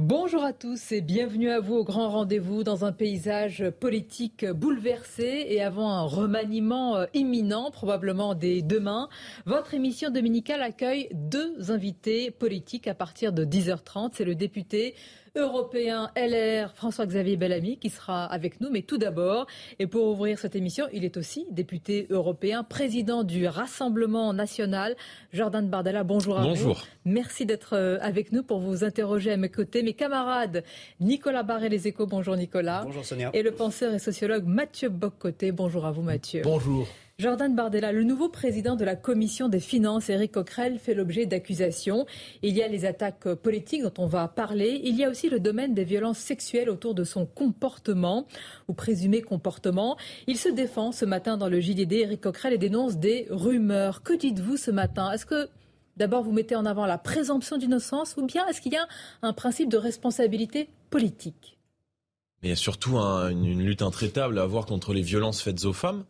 Bonjour à tous et bienvenue à vous au grand rendez-vous dans un paysage politique bouleversé et avant un remaniement euh, imminent, probablement dès demain. Votre émission dominicale accueille deux invités politiques à partir de 10h30. C'est le député européen LR François-Xavier Bellamy qui sera avec nous. Mais tout d'abord, et pour ouvrir cette émission, il est aussi député européen, président du Rassemblement national, Jordan Bardella. Bonjour à Bonjour. vous. Merci d'être euh, avec nous pour vous interroger à mes côtés. Mes camarades Nicolas Barré, Les Échos. Bonjour Nicolas. Bonjour Sonia. Et le penseur et sociologue Mathieu Boccoté. Bonjour à vous Mathieu. Bonjour. Jordan Bardella, le nouveau président de la commission des finances, Éric Coquerel, fait l'objet d'accusations. Il y a les attaques politiques dont on va parler. Il y a aussi le domaine des violences sexuelles autour de son comportement ou présumé comportement. Il se défend ce matin dans le JDD, Éric Coquerel, et dénonce des rumeurs. Que dites-vous ce matin? Est-ce que d'abord vous mettez en avant la présomption d'innocence ou bien est-ce qu'il y a un principe de responsabilité politique? Mais il y a surtout un- une, une lutte intraitable à avoir contre les violences faites aux femmes.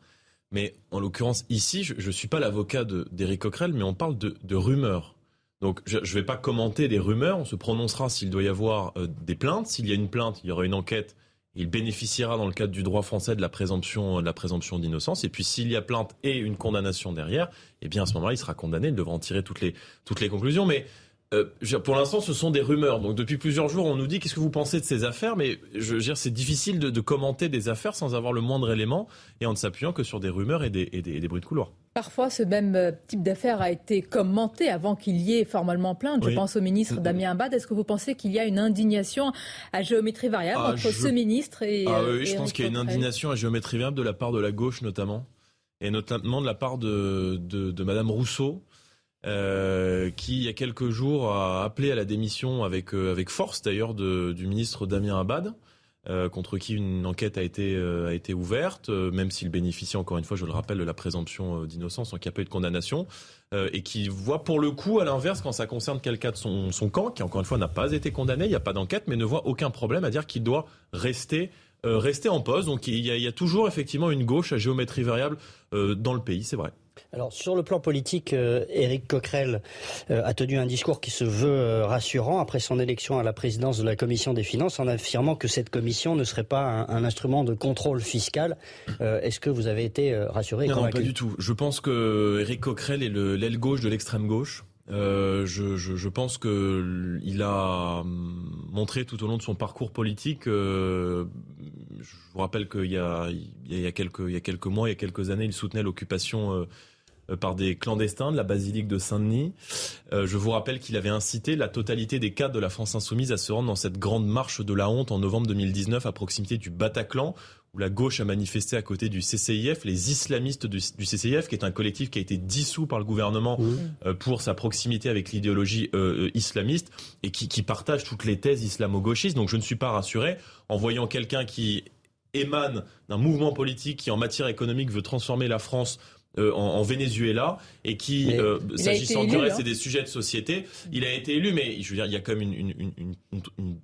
Mais en l'occurrence, ici, je ne suis pas l'avocat de- d'Éric Coquerel, mais on parle de, de rumeurs. Donc je ne vais pas commenter des rumeurs, on se prononcera s'il doit y avoir euh, des plaintes. S'il y a une plainte, il y aura une enquête. Il bénéficiera dans le cadre du droit français de la présomption de la présomption d'innocence. Et puis s'il y a plainte et une condamnation derrière, eh bien à ce moment-là, il sera condamné. Il devra en tirer toutes les, toutes les conclusions. Mais euh, pour l'instant, ce sont des rumeurs. Donc depuis plusieurs jours, on nous dit qu'est-ce que vous pensez de ces affaires, mais je veux dire, c'est difficile de, de commenter des affaires sans avoir le moindre élément et en ne s'appuyant que sur des rumeurs et des, et des- et des bruits de couloir. Parfois, ce même euh, type d'affaire a été commenté avant qu'il y ait formellement plainte. Je Oui. pense au ministre Mhm. Damien Abad. Est-ce que vous pensez qu'il y a une indignation à géométrie variable Ah, entre je- ce ministre et. Ah euh, oui, je pense qu'il y a une indignation à géométrie variable de la part de la gauche notamment, et notamment de la part de, de, de Madame Rousseau, euh, qui il y a quelques jours a appelé à la démission avec, euh, force d'ailleurs du ministre Damien Abad. euh, contre qui une enquête a été, ouverte, même s'il bénéficie, encore une fois, je le rappelle, de la présomption d'innocence, sans qu'il n'y a pas eu de condamnation, et qui voit pour le coup, à l'inverse, quand ça concerne quelqu'un de son, camp, qui encore une fois n'a pas été condamné, il n'y a pas d'enquête, mais ne voit aucun problème à dire qu'il doit rester, en poste. Donc il y, a, toujours effectivement une gauche à géométrie variable dans le pays, c'est vrai. Alors sur le plan politique, euh, Éric Coquerel euh, a tenu un discours qui se veut euh, rassurant après son élection à la présidence de la commission des finances en affirmant que cette commission ne serait pas un, un instrument de contrôle fiscal. Euh, Est-ce que vous avez été rassuré et Non, pas du tout. Je pense que Éric Coquerel est le- l'aile gauche de l'extrême gauche. Euh, je, je, je pense que il a hum, montré tout au long de son parcours politique. euh, je vous rappelle qu'il y a, il y quelques, il y a quelques mois, il y a quelques années, il soutenait l'occupation par des clandestins de la basilique de Saint-Denis. Euh, je vous rappelle qu'il avait incité la totalité des cadres de la France insoumise à se rendre dans cette grande marche de la honte en novembre 2019 à proximité du Bataclan où la gauche a manifesté à côté du CCIF, les islamistes du, CCIF, qui est un collectif qui a été dissous par le gouvernement euh, pour sa proximité avec l'idéologie euh, euh, islamiste et qui, qui partage toutes les thèses islamo-gauchistes. Donc je ne suis pas rassuré en voyant quelqu'un qui émane d'un mouvement politique qui, en matière économique, veut transformer la France euh, en, en Venezuela et qui, euh, s'agissant du reste hein. et des sujets de société, il a été élu, mais je veux dire, il y a quand même une, une, une, une- une- une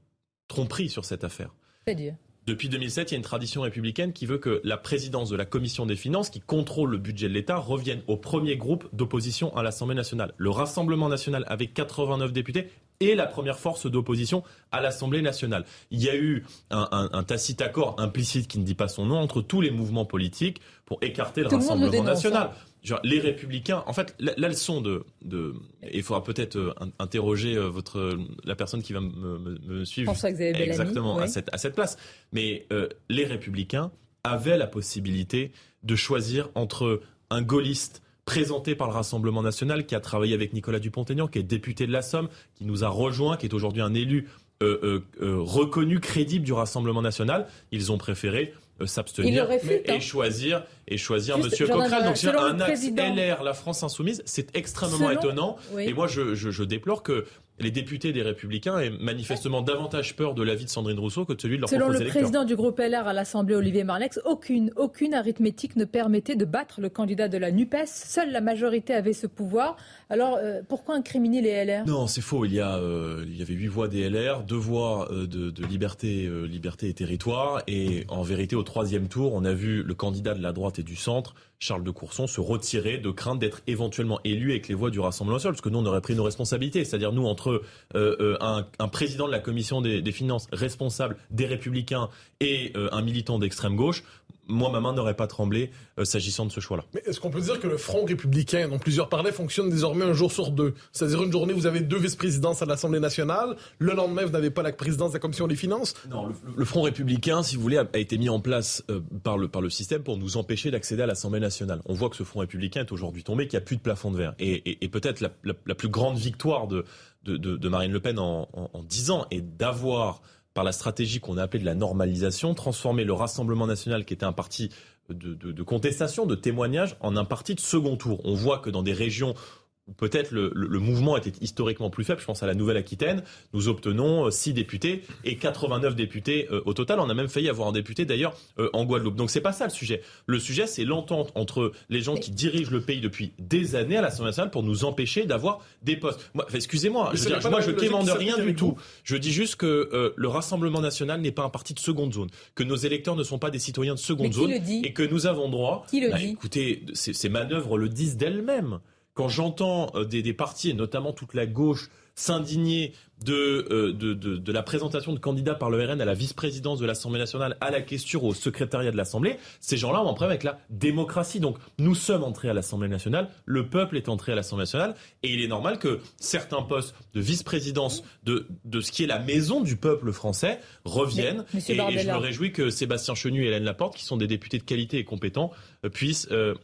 tromperie sur cette affaire. C'est-à-dire Depuis 2007, il y a une tradition républicaine qui veut que la présidence de la commission des finances, qui contrôle le budget de l'État, revienne au premier groupe d'opposition à l'Assemblée nationale. Le Rassemblement national avec 89 députés est la première force d'opposition à l'Assemblée nationale. Il y a eu un, un- un tacite accord implicite qui ne dit pas son nom entre tous les mouvements politiques pour écarter le Tout le Rassemblement national. hein. Genre, les républicains, en fait, la, la leçon de, de, et il faudra peut-être euh, in- interroger euh, votre, la personne qui va me, me- me suivre Bellamy. Exactement, oui. à, cette, à cette place. Mais euh, les républicains avaient la possibilité de choisir entre un gaulliste présenté par le Rassemblement national, qui a travaillé avec Nicolas Dupont-Aignan, qui est député de la Somme, qui nous a rejoint, qui est aujourd'hui un élu euh, euh, euh, reconnu, crédible du Rassemblement national. Ils ont préféré s'abstenir et hein. choisir et choisir Monsieur Coquerel. Donc c'est un axe LR, la France insoumise, c'est extrêmement étonnant. Et moi, je, je, je déplore que les députés des Républicains aient manifestement davantage peur de l'avis de Sandrine Rousseau que de celui de leur Selon le président du groupe LR à l'Assemblée, Olivier Marlex, aucune, aucune arithmétique ne permettait de battre le candidat de la NUPES. Seule la majorité avait ce pouvoir. Alors, euh, pourquoi incriminer les LR Non, c'est faux. Il y, a, euh, il y avait huit voix des LR, deux voix euh, de, de, liberté, liberté et territoire. Et en vérité, au troisième tour, on a vu le candidat de la droite et du centre Charles de Courson se retirer de crainte d'être éventuellement élu avec les voix du Rassemblement national, parce que nous on aurait pris nos responsabilités, c'est-à-dire nous entre euh, euh, un, président de la commission des, finances responsable des Républicains et euh, un militant d'extrême gauche, moi, ma main n'aurait pas tremblé euh, s'agissant de ce choix-là. Mais est-ce qu'on peut dire que le Front républicain, dont plusieurs parlaient, fonctionne désormais un jour sur deux? C'est-à-dire une journée, vous avez deux vice-présidences à l'Assemblée nationale, le lendemain, vous n'avez pas la présidence de la Commission des finances? Non, le, Front républicain, si vous voulez, a, été mis en place euh, par, le, par le système pour nous empêcher d'accéder à l'Assemblée nationale. On voit que ce Front républicain est aujourd'hui tombé, qu'il n'y a plus de plafond de verre. Et, peut-être la, plus grande victoire de, de, Marine Le Pen en, 10 ans est d'avoir par la stratégie qu'on a appelée de la normalisation, transformer le Rassemblement national, qui était un parti de, de, de, contestation, de témoignage, en un parti de second tour. On voit que dans des régions peut-être le, le, mouvement était historiquement plus faible. Je pense à la Nouvelle-Aquitaine. Nous obtenons 6 euh, députés et 89 députés euh, au total. On a même failli avoir un député d'ailleurs euh, en Guadeloupe. Donc c'est pas ça le sujet. Le sujet c'est l'entente entre les gens qui dirigent le pays depuis des années à l'Assemblée nationale pour nous empêcher d'avoir des postes. Excusez-moi, je moi je témoigne rien du tout. Je dis juste que le Rassemblement national n'est pas un parti de seconde zone, que nos électeurs ne sont pas des citoyens de seconde zone et que nous avons droit. Qui le bah, dit Écoutez, ces manœuvres le disent d'elles-mêmes quand j'entends euh, des, des partis, et notamment toute la gauche, s'indigner euh, de, de, de, la présentation de candidats par le RN à la vice-présidence de l'Assemblée nationale, à la question au secrétariat de l'Assemblée, ces gens-là ont un problème avec la démocratie. Donc nous sommes entrés à l'Assemblée nationale, le peuple est entré à l'Assemblée nationale, et il est normal que certains postes de vice-présidence de, de ce qui est la maison du peuple français reviennent. et, je me réjouis que Sébastien Chenu et Hélène Laporte, qui sont des députés de qualité et compétents, euh, puissent euh,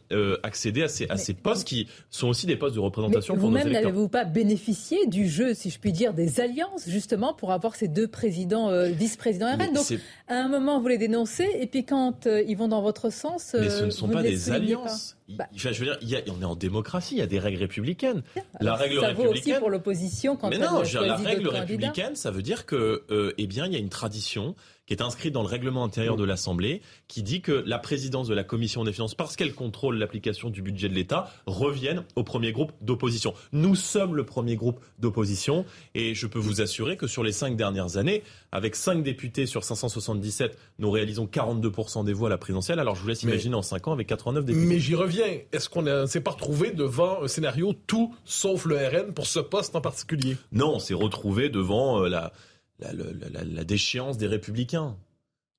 accéder à ces, à ces postes qui sont aussi des postes de représentation pour Vous-même n'avez-vous pas bénéficié du jeu, si je puis dire, des alliances, justement, pour avoir ces deux présidents, euh, vice-présidents RN. Donc, à un moment, vous les dénoncez, et puis quand euh, ils vont dans votre sens, mais ce ne euh, sont pas des alliances. Bah. je veux dire, y a, on est en démocratie, il y a des règles républicaines. la règle ça républicaine. Vaut aussi pour l'opposition quand Mais non, la règle républicaine, ça veut dire que, eh bien, il y a une tradition qui est inscrite dans le règlement intérieur de l'Assemblée, qui dit que la présidence de la Commission des finances, parce qu'elle contrôle l'application du budget de l'État, revienne au premier groupe d'opposition. Nous sommes le premier groupe d'opposition, et je peux vous assurer que sur les cinq dernières années, avec cinq députés sur 577, nous réalisons 42% des voix à la présidentielle. Alors je vous laisse imaginer en cinq ans avec 89 députés. Mais j'y reviens. Est-ce qu'on ne s'est pas retrouvé devant un scénario tout sauf le RN pour ce poste en particulier? Non, on s'est retrouvé devant euh, la la, déchéance des républicains.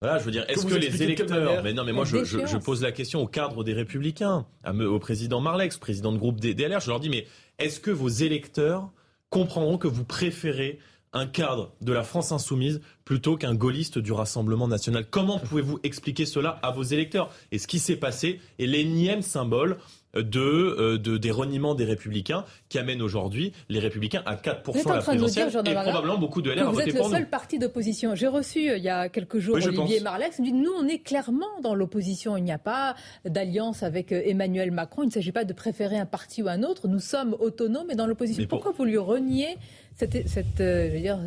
Voilà, je veux dire, est-ce que, les électeurs, mais non, mais moi je, pose la question au cadre des républicains, au président Marlex, président de groupe DLR, je leur dis, mais est-ce que vos électeurs comprendront que vous préférez un cadre de la France insoumise plutôt qu'un gaulliste du Rassemblement national? Comment pouvez-vous expliquer cela à vos électeurs? Et ce qui s'est passé est l'énième symbole de, euh, de, des reniements des Républicains qui amènent aujourd'hui les Républicains à 4% à la présidentielle et probablement beaucoup de LR. Vous êtes le seul parti d'opposition. J'ai reçu euh, il y a quelques jours Olivier Marlex. Il me dit nous on est clairement dans l'opposition. Il n'y a pas d'alliance avec euh, Emmanuel Macron. Il ne s'agit pas de préférer un parti ou un autre. Nous sommes autonomes et dans l'opposition. Pourquoi vous lui reniez cette, cette je veux dire,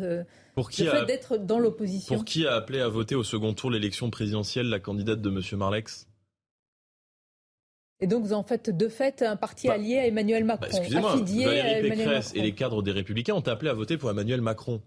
pour qui le fait d'être dans l'opposition? Pour qui a appelé à voter au second tour l'élection présidentielle la candidate de M. Marlex et donc, vous en faites de fait un parti bah, allié à Emmanuel bah, Macron. Excusez-moi, Valérie Pécresse et les cadres des Républicains ont appelé à voter pour Emmanuel Macron.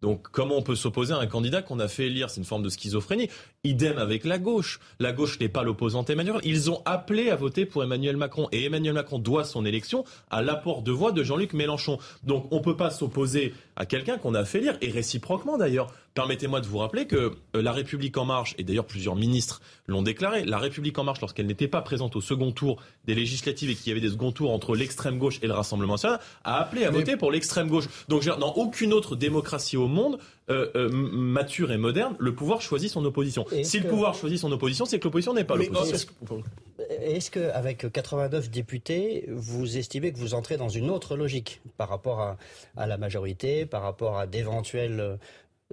Donc comment on peut s'opposer à un candidat qu'on a fait élire? C'est une forme de schizophrénie. Idem avec la gauche. La gauche n'est pas l'opposante Emmanuel. Ils ont appelé à voter pour Emmanuel Macron. Et Emmanuel Macron doit son élection à l'apport de voix de Jean-Luc Mélenchon. Donc on ne peut pas s'opposer à quelqu'un qu'on a fait élire, et réciproquement d'ailleurs. Permettez-moi de vous rappeler que euh, la République en marche, et d'ailleurs plusieurs ministres l'ont déclaré, la République en marche, lorsqu'elle n'était pas présente au second tour des législatives et qu'il y avait des seconds tours entre l'extrême gauche et le Rassemblement national, a appelé à voter pour l'extrême gauche. Donc dans aucune autre démocratie au monde, euh, euh, mature et moderne, le pouvoir choisit son opposition. Si le pouvoir choisit son opposition, c'est que l'opposition n'est pas l'opposition. Est-ce qu'avec 89 députés, vous estimez que vous entrez dans une autre logique par rapport à, à la majorité, par rapport à d'éventuels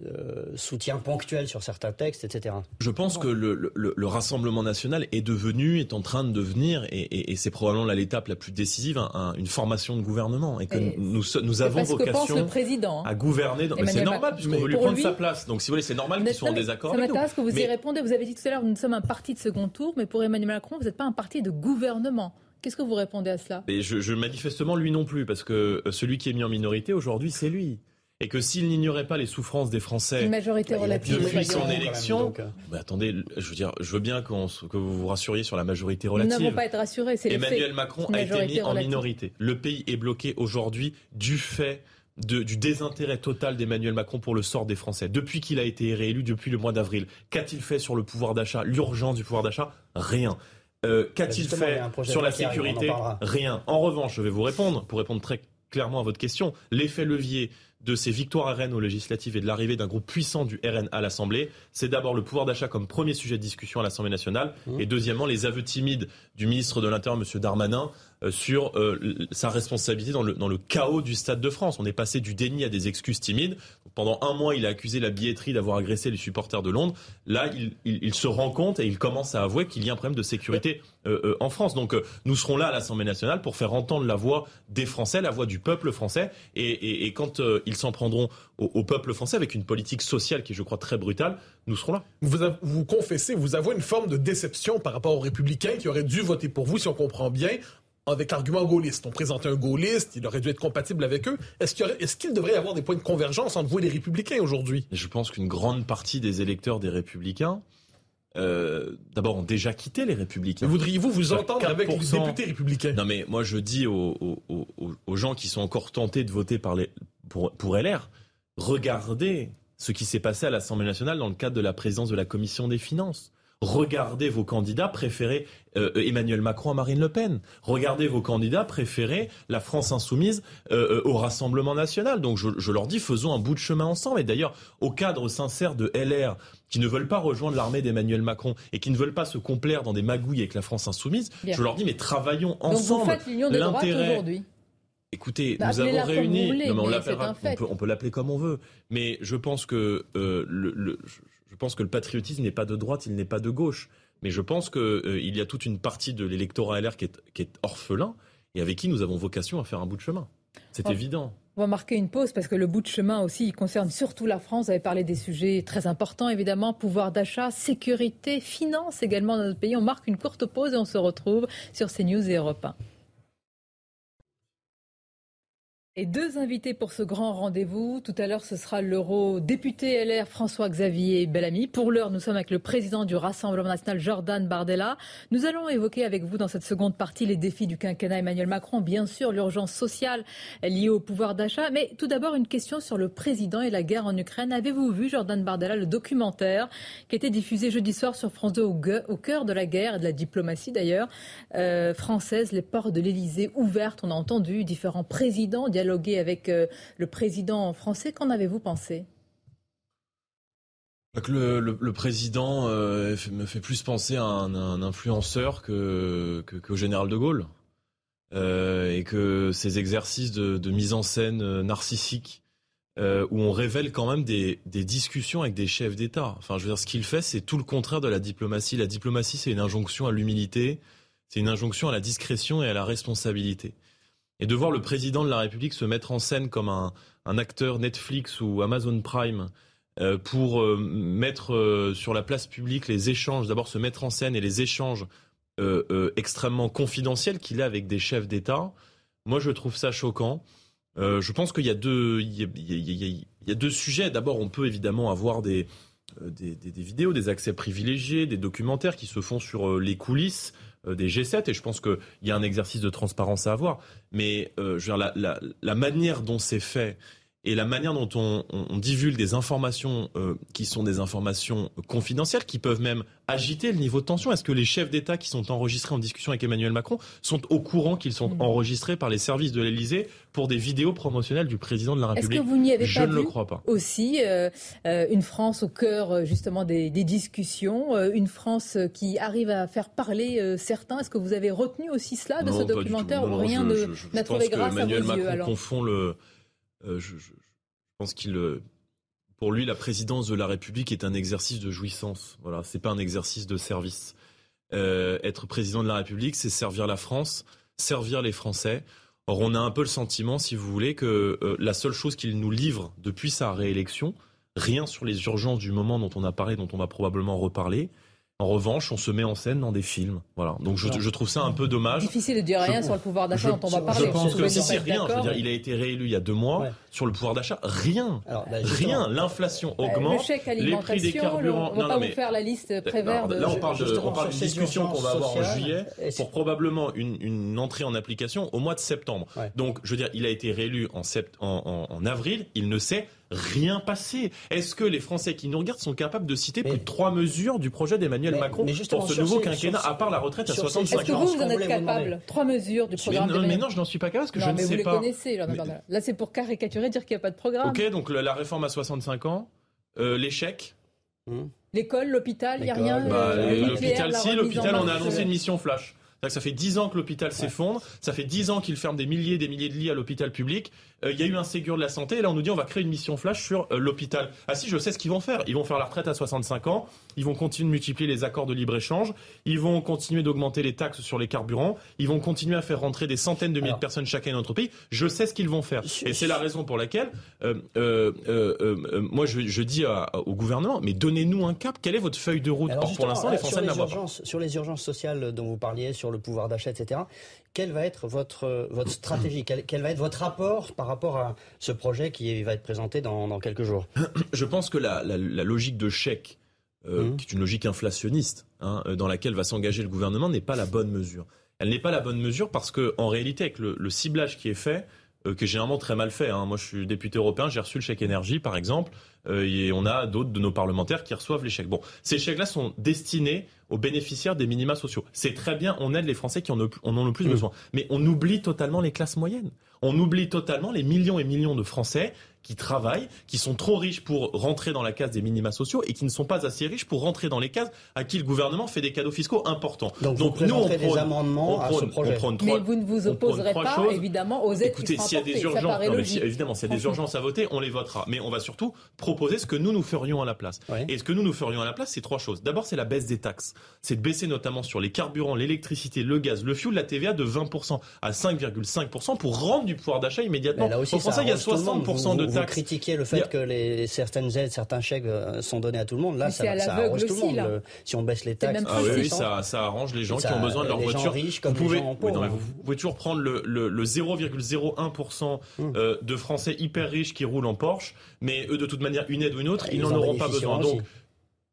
euh, soutien ponctuel sur certains textes, etc. Je pense que le, le, le, Rassemblement national est devenu, est en train de devenir, et, et, et c'est probablement l'étape la plus décisive, un, une formation de gouvernement. Et que et nous, nous avons vocation le président, hein. à gouverner. Mais c'est normal, puisqu'on veut lui prendre lui, sa place. Donc si vous voulez, c'est normal qu'ils soient en désaccord. Ça m'intéresse que vous mais... y répondez. Vous avez dit tout à l'heure, nous sommes un parti de second tour, mais pour Emmanuel Macron, vous n'êtes pas un parti de gouvernement. Qu'est-ce que vous répondez à cela? Et je, je, Manifestement, lui non plus, parce que celui qui est mis en minorité aujourd'hui, c'est lui et que s'il n'ignorait pas les souffrances des Français une majorité bah, relative depuis son élection, même, bah, attendez, je veux dire, je veux bien qu que vous vous rassuriez sur la majorité relative. Nous n'avons pas être rassurés, c'est Emmanuel Macron a été mis en minorité. Le pays est bloqué aujourd'hui du fait de, du désintérêt total d'Emmanuel Macron pour le sort des Français. Depuis qu'il a été réélu, depuis le mois d'avril, qu'a-t-il fait sur le pouvoir d'achat, l'urgence du pouvoir d'achat? Rien. Euh, Qu'a-t-il fait sur la sécurité? Rien. En revanche, je vais vous répondre, pour répondre très clairement à votre question, l'effet levier de ces victoires à Rennes aux législatives et de l'arrivée d'un groupe puissant du RN à l'Assemblée, c'est d'abord le pouvoir d'achat comme premier sujet de discussion à l'Assemblée nationale, mmh. et deuxièmement les aveux timides du ministre de l'Intérieur, M. Darmanin, sur euh, sa responsabilité dans le, chaos du Stade de France. On est passé du déni à des excuses timides. Pendant un mois, il a accusé la billetterie d'avoir agressé les supporters de Londres. Là, il, se rend compte et il commence à avouer qu'il y a un problème de sécurité euh, euh en France. Donc, euh, nous serons là à l'Assemblée nationale pour faire entendre la voix des Français, la voix du peuple français. Et, quand euh, ils s'en prendront au, peuple français avec une politique sociale qui est, je crois, très brutale, nous serons là. Vous confessez, vous avouez une forme de déception par rapport aux républicains qui auraient dû voter pour vous, si on comprend bien, avec l'argument gaulliste. On présentait un gaulliste, il aurait dû être compatible avec eux. Est-ce qu'il, devrait y avoir des points de convergence entre vous et les républicains aujourd'hui? Je pense qu'une grande partie des électeurs des républicains, euh, d'abord, ont déjà quitté les républicains. Voudriez-vous vous entendre avec les députés républicains? Non, mais moi je dis aux, aux, aux, aux, gens qui sont encore tentés de voter par les, pour, pour LR, regardez ce qui s'est passé à l'Assemblée nationale dans le cadre de la présidence de la commission des finances. Regardez vos candidats préférés euh, Emmanuel Macron à Marine Le Pen. Regardez vos candidats préférés la France insoumise euh, au Rassemblement national. Donc je, je, leur dis faisons un bout de chemin ensemble. Et d'ailleurs au cadre sincère de LR qui ne veulent pas rejoindre l'armée d'Emmanuel Macron et qui ne veulent pas se complaire dans des magouilles avec la France insoumise, Bien. je leur dis mais travaillons ensemble. Donc vous faites l'union de droite aujourd'hui Écoutez, bah, nous avons réuni. Voulez, non, mais on, on, peut, on peut l'appeler comme on veut. Mais je pense que euh, le, le, je pense que le patriotisme n'est pas de droite, il n'est pas de gauche. Mais je pense qu'il euh, y a toute une partie de l'électorat LR qui est, qui est, orphelin et avec qui nous avons vocation à faire un bout de chemin. C'est évident. On va marquer une pause parce que le bout de chemin aussi, il concerne surtout la France. Vous avez parlé des sujets très importants, évidemment, pouvoir d'achat, sécurité, finance également dans notre pays. On marque une courte pause et on se retrouve sur CNews et Europe 1. Et deux invités pour ce grand rendez-vous. Tout à l'heure, ce sera l'eurodéputé LR François-Xavier Bellamy. Pour l'heure, nous sommes avec le président du Rassemblement national, Jordan Bardella. Nous allons évoquer avec vous dans cette seconde partie les défis du quinquennat Emmanuel Macron, bien sûr l'urgence sociale liée au pouvoir d'achat. Mais tout d'abord, une question sur le président et la guerre en Ukraine. Avez-vous vu, Jordan Bardella, le documentaire qui a été diffusé jeudi soir sur France 2 au cœur de la guerre et de la diplomatie d'ailleurs euh, française, les portes de l'Elysée ouvertes. On a entendu différents présidents dialoguer avec euh, le président français. Qu'en avez-vous pensé? Le, le, le, président euh, me fait plus penser à un, influenceur qu'au général de Gaulle. Euh, et que ces exercices de, mise en scène narcissique, où on révèle quand même des, des discussions avec des chefs d'État. Enfin, je veux dire, ce qu'il fait, c'est tout le contraire de la diplomatie. La diplomatie, c'est une injonction à l'humilité, c'est une injonction à la discrétion et à la responsabilité. Et de voir le président de la République se mettre en scène comme un, acteur Netflix ou Amazon Prime euh, pour euh, mettre euh, sur la place publique les échanges, d'abord se mettre en scène et les échanges extrêmement confidentiels qu'il a avec des chefs d'État, moi je trouve ça choquant. je pense qu'il y y y y a deux sujets. D'abord, on peut évidemment avoir des, vidéos, des accès privilégiés, des documentaires qui se font sur les coulisses des G7 et je pense qu'il y a un exercice de transparence à avoir. Mais euh, je veux dire, la, la manière dont c'est fait et la manière dont on, on, on divulgue des informations euh, qui sont des informations confidentielles, qui peuvent même agiter le niveau de tension. Est-ce que les chefs d'État qui sont enregistrés en discussion avec Emmanuel Macron sont au courant qu'ils sont mmh. enregistrés par les services de l'Élysée pour des vidéos promotionnelles du président de la République Est-ce que vous n'y avez Je pas ne vu le crois pas. Aussi, euh, euh, une France au cœur justement des, des discussions, une France qui arrive à faire parler certains? Est-ce que vous avez retenu aussi cela de non, ce documentaire non, rien je, de je, je, n'a trouvé grâce Emmanuel Macron yeux confond le. Je, je pense qu'il Pour lui, la présidence de la République est un exercice de jouissance. Voilà, c'est pas un exercice de service. Euh, être président de la République, c'est servir la France, servir les Français. Or, on a un peu le sentiment, si vous voulez, que euh, la seule chose qu'il nous livre depuis sa réélection, rien sur les urgences du moment dont on a parlé, dont on va probablement reparler, en revanche, on se met en scène dans des films. Voilà. Donc je, je trouve ça un peu dommage. Difficile de dire rien Je- sur le pouvoir d'achat dont on va parler. Je pense que si, rien. Je veux dire, il a été réélu il y a deux mois. Ouais. Sur le pouvoir d'achat, rien. Alors, bah, rien. L'inflation Euh, augmente. Le chèque les prix des carburants. le- on va Non, pas non, vous mais- faire la liste Prévert. Là, on parle de, on parle discussion qu'on va avoir en juillet pour probablement une, une entrée en application au mois de septembre. Ouais. Donc, je veux dire, il a été réélu en, sept- en, en- en avril. Il ne s'est rien passé. Est-ce que les Français qui nous regardent sont capables de citer Mais- plus de trois mesures du projet d'Emmanuel Macron pour ce nouveau ces- quinquennat, à part la retraite à sur ces- 65 Est-ce que ans? vous, vous en êtes vous capable. Trois mesures du programme non, de mais non, je n'en suis pas capable parce que non, je ne vous sais les pas. connaissez, Leonard Mais- Bernard. Là, c'est pour caricaturer, dire qu'il n'y a pas de programme. Ok, donc le- la réforme à 65 ans, euh, l'échec. hum. L'école, l'hôpital, il n'y a rien. Bah, euh, euh, nucléaire, l'hôpital, si, l'hôpital, on a annoncé euh, une mission flash. Que ça fait 10 ans que l'hôpital s'effondre, ça fait 10 ans qu'il ferme des milliers et des milliers de lits à l'hôpital public. Euh, Il y a eu un Ségur de la santé, et là on nous dit on va créer une mission flash sur euh, l'hôpital. Ah si, je sais ce qu'ils vont faire. Ils vont faire la retraite à 65 ans, ils vont continuer de multiplier les accords de libre-échange, ils vont continuer d'augmenter les taxes sur les carburants, ils vont continuer à faire rentrer des centaines de milliers Alors- de personnes chacun dans notre pays. Je sais ce qu'ils vont faire. Et c'est la raison pour laquelle, euh, moi je, je dis à- au gouvernement, mais donnez-nous un cap, quelle est votre feuille de route? Or, pour l'instant, les Français ne la voient pas. sur les urgences sociales dont vous parliez, sur le pouvoir d'achat, etc. Quelle va être votre euh, votre stratégie? Quel, quel va être votre rapport par rapport à ce projet qui va être présenté dans, dans quelques jours? Je pense que la, la- la logique de chèque, euh, Mhm. qui est une logique inflationniste, hein, euh, dans laquelle va s'engager le gouvernement, n'est pas la bonne mesure. Elle n'est pas la bonne mesure parce que, en réalité, avec le, le ciblage qui est fait, euh, qui est généralement très mal fait. hein. Moi, je suis député européen, j'ai reçu le chèque énergie, par exemple, euh, et on a d'autres de nos parlementaires qui reçoivent les chèques. Bon, ces chèques-là sont destinés aux bénéficiaires des minima sociaux. C'est très bien, on aide les Français qui en ont, en ont le plus Mhm. besoin. Mais on oublie totalement les classes moyennes. On oublie totalement les millions et millions de Français qui travaillent, qui sont trop riches pour rentrer dans la case des minima sociaux et qui ne sont pas assez riches pour rentrer dans les cases à qui le gouvernement fait des cadeaux fiscaux importants. Donc, vous présenterez des prône- amendements on à prône- ce projet. on prône Mais trois- vous ne vous on opposerez pas, choses. évidemment, aux aides Écoutez, qui s'il y a des urgences, non, mais si- évidemment, s'il y a des urgences à voter, on les votera. Mais on va surtout proposer ce que nous nous ferions à la place. Oui. Et ce que nous nous ferions à la place, c'est trois choses. D'abord, c'est la baisse des taxes. C'est de baisser notamment sur les carburants, l'électricité, le gaz, le fioul, la TVA de 20% à 5,5% pour rendre du pouvoir d'achat immédiatement. Mais là aussi, Aux Français, il y a arrange tout le monde. 60% vous, de taxes. Vous critiquez le fait a- que les, certaines aides, certains chèques euh, sont donnés à tout le monde. Là, ça, ça arrange tout le monde. là. Si on baisse les taxes, Ah oui, oui, 30%, ça, ça arrange les gens Ça, qui ont besoin de leur les gens voiture. riches comme vous les pouvez, gens oui, pauvres. non, mais vous, vous pouvez toujours prendre le, le, le 0,01% Hum. euh, de Français hyper riches qui roulent en Porsche, mais eux, de toute manière, une aide ou une autre, Ouais, ils ils n'en en auront pas besoin. Donc.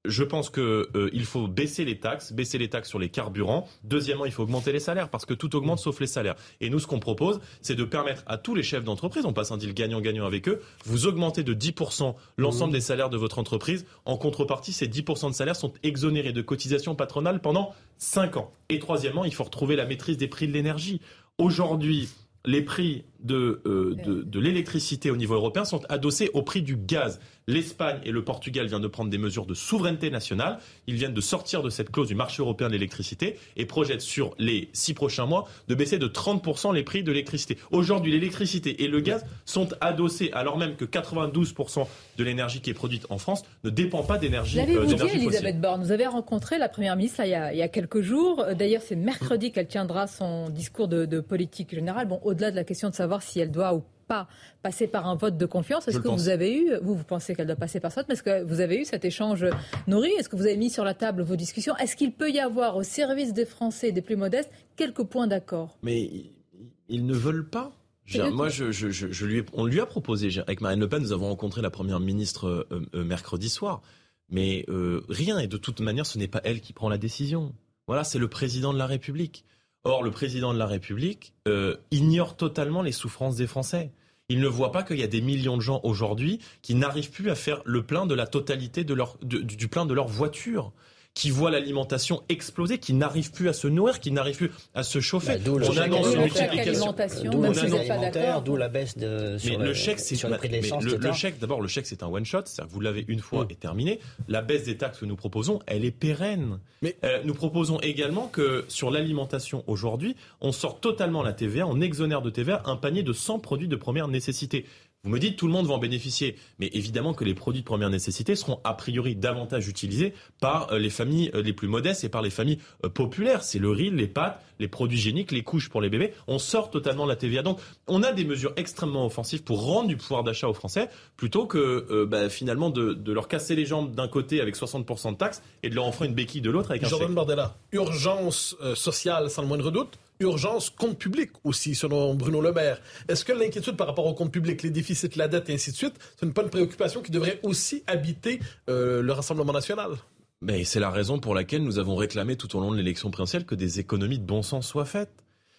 Je pense que euh, il faut baisser les taxes, baisser les taxes sur les carburants. Deuxièmement, il faut augmenter les salaires parce que tout augmente sauf les salaires. Et nous, ce qu'on propose, c'est de permettre à tous les chefs d'entreprise, on passe un deal gagnant-gagnant avec eux, vous augmentez de 10% l'ensemble des salaires de votre entreprise. En contrepartie, ces 10% de salaires sont exonérés de cotisations patronales pendant 5 ans. Et troisièmement, il faut retrouver la maîtrise des prix de l'énergie. Aujourd'hui, les prix de, euh, de, de l'électricité au niveau européen sont adossés au prix du gaz. L'Espagne et le Portugal viennent de prendre des mesures de souveraineté nationale. Ils viennent de sortir de cette clause du marché européen de l'électricité et projettent sur les six prochains mois de baisser de 30% les prix de l'électricité. Aujourd'hui, l'électricité et le gaz sont adossés alors même que 92% de l'énergie qui est produite en France ne dépend pas d'énergie euh, L'avez-vous dit, fossile. Elisabeth Borne Vous avez rencontré la Première ministre là, il, y a, il y a quelques jours. D'ailleurs, c'est mercredi qu'elle tiendra son discours de, de politique générale. Bon, au-delà de la question de savoir si elle doit ou pas passer par un vote de confiance, est-ce que pense. vous avez eu, vous, vous pensez qu'elle doit passer par ça, mais est-ce que vous avez eu cet échange nourri? Est-ce que vous avez mis sur la table vos discussions? Est-ce qu'il peut y avoir au service des Français et des plus modestes quelques points d'accord? Mais ils- ne veulent pas. Moi, je, je- je- je lui ai- on lui a proposé, avec Marine Le Pen, nous avons rencontré la première ministre euh, euh, mercredi soir. Mais euh, rien, et de toute manière, ce n'est pas elle qui prend la décision. Voilà, c'est le président de la République. Or, le président de la République euh, ignore totalement les souffrances des Français. Il ne voit pas qu'il y a des millions de gens aujourd'hui qui n'arrivent plus à faire le plein de la totalité du plein de leur voiture, qui voient l'alimentation exploser, qui n'arrivent plus à se nourrir, qui n'arrivent plus à se chauffer. Bah, d'où le On chèque annonce une multiplication. alimentation, D'où si chèque vous n'êtes pas alimentaire, d'accord. d'où la baisse de, sur, Mais le, le chèque, c'est sur le prix de mais l'essence, le, le chèque, d'abord, le chèque, c'est un one shot, c'est-à-dire que vous l'avez une fois Mm. et terminé. La baisse des taxes que nous proposons, elle est pérenne. Mais- Euh, nous proposons également que sur l'alimentation aujourd'hui, on sort totalement la TVA, on exonère de TVA un panier de 100 produits de première nécessité. Vous me dites tout le monde va en bénéficier, mais évidemment que les produits de première nécessité seront a priori davantage utilisés par euh, les familles euh, les plus modestes et par les familles euh, populaires. C'est le riz, les pâtes, les produits hygiéniques, les couches pour les bébés. On sort totalement de la TVA. Donc on a des mesures extrêmement offensives pour rendre du pouvoir d'achat aux Français, plutôt que bah, finalement de, leur casser les jambes d'un côté avec 60% de taxes et de leur offrir une béquille de l'autre avec un Jordan Bardella, urgence sociale sans le moindre doute urgence compte public aussi, selon Bruno Le Maire. Est-ce que l'inquiétude par rapport au compte public, les déficits, la dette et ainsi de suite, c'est une bonne préoccupation qui devrait aussi habiter euh, le Rassemblement national? Mais c'est la raison pour laquelle nous avons réclamé tout au long de l'élection présidentielle que des économies de bon sens soient faites.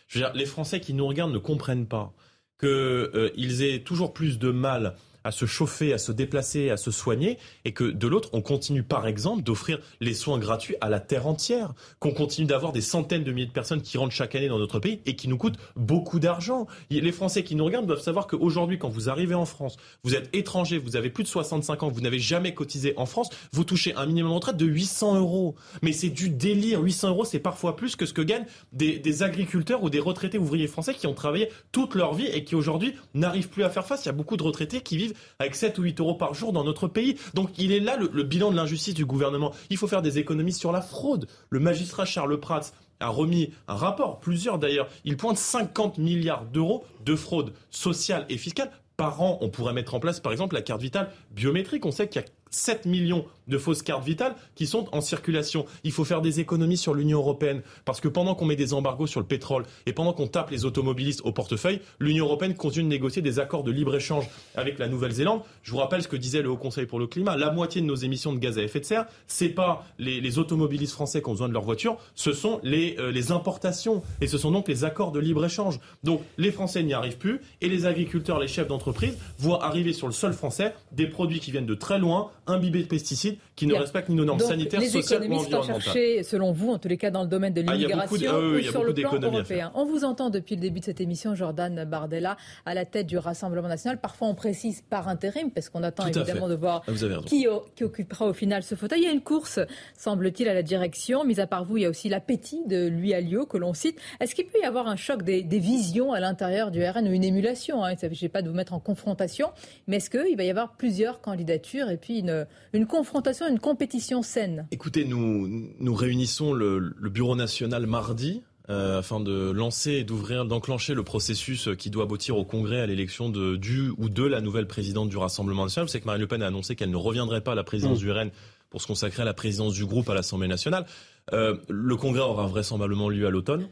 Je veux dire, les Français qui nous regardent ne comprennent pas qu'ils euh, aient toujours plus de mal à se chauffer, à se déplacer, à se soigner, et que de l'autre, on continue par exemple d'offrir les soins gratuits à la terre entière, qu'on continue d'avoir des centaines de milliers de personnes qui rentrent chaque année dans notre pays et qui nous coûtent beaucoup d'argent. Les Français qui nous regardent doivent savoir qu'aujourd'hui, quand vous arrivez en France, vous êtes étranger, vous avez plus de 65 ans, vous n'avez jamais cotisé en France, vous touchez un minimum de retraite de 800 euros. Mais c'est du délire. 800 euros, c'est parfois plus que ce que gagnent des, des agriculteurs ou des retraités ouvriers français qui ont travaillé toute leur vie et qui aujourd'hui n'arrivent plus à faire face. Il y a beaucoup de retraités qui vivent avec 7 ou 8 euros par jour dans notre pays. Donc il est là le, bilan de l'injustice du gouvernement. Il faut faire des économies sur la fraude. Le magistrat Charles Prats a remis un rapport, plusieurs d'ailleurs. Il pointe 50 milliards d'euros de fraude sociale et fiscale. Par an, on pourrait mettre en place, par exemple, la carte vitale biométrique. On sait qu'il y a 7 millions de fausses cartes vitales qui sont en circulation. Il faut faire des économies sur l'Union européenne parce que pendant qu'on met des embargos sur le pétrole et pendant qu'on tape les automobilistes au portefeuille, l'Union européenne continue de négocier des accords de libre-échange avec la Nouvelle-Zélande. Je vous rappelle ce que disait le Haut Conseil pour le climat. La moitié de nos émissions de gaz à effet de serre, c'est pas les, automobilistes français qui ont besoin de leur voiture, ce sont les, euh, les importations et ce sont donc les accords de libre-échange. Donc les Français n'y arrivent plus et les agriculteurs, les chefs d'entreprise voient arriver sur le sol français des produits qui viennent de très loin, imbibés de pesticides, qui ne respectent ni nos normes sanitaires, sociales ou environnementales. chercher, selon vous, en tous les cas dans le domaine de ah, l'immigration ou sur le plan européen. On vous entend depuis le début de cette émission, Jordan Bardella, à la tête du Rassemblement national. Parfois, on précise par intérim, parce qu'on attend évidemment de voir ah, qui, qui, occupera au final ce fauteuil. Il y a une course, semble-t-il, à la direction. Mis à part vous, il y a aussi l'appétit de Louis Alliot que l'on cite. Est-ce qu'il peut y avoir un choc des, visions à l'intérieur du RN ou une émulation hein? Il ne s'agit pas de vous mettre en confrontation, mais est-ce qu'il va y avoir plusieurs candidatures et puis une, une confrontation, une compétition saine Écoutez, nous, nous réunissons le, bureau national mardi. Euh, afin de lancer et d'ouvrir, d'enclencher le processus qui doit aboutir au Congrès à l'élection de du ou de la nouvelle présidente du Rassemblement national. Vous savez que Marine Le Pen a annoncé qu'elle ne reviendrait pas à la présidence mmh. du RN pour se consacrer à la présidence du groupe à l'Assemblée nationale. Euh, le Congrès aura vraisemblablement lieu à l'automne.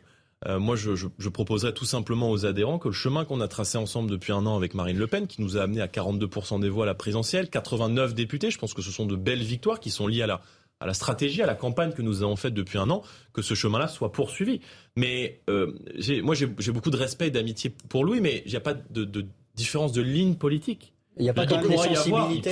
Euh, moi, je, proposerais tout simplement aux adhérents que le chemin qu'on a tracé ensemble depuis un an avec Marine Le Pen, qui nous a amené à 42% des voix à la présidentielle, 89 députés, je pense que ce sont de belles victoires qui sont liées à la, stratégie, à la campagne que nous avons faite depuis un an, que ce chemin-là soit poursuivi. Mais euh, moi, j'ai beaucoup de respect et d'amitié pour Louis, mais il n'y a pas de différence de ligne politique. Il n'y a pas quand même des sensibilités.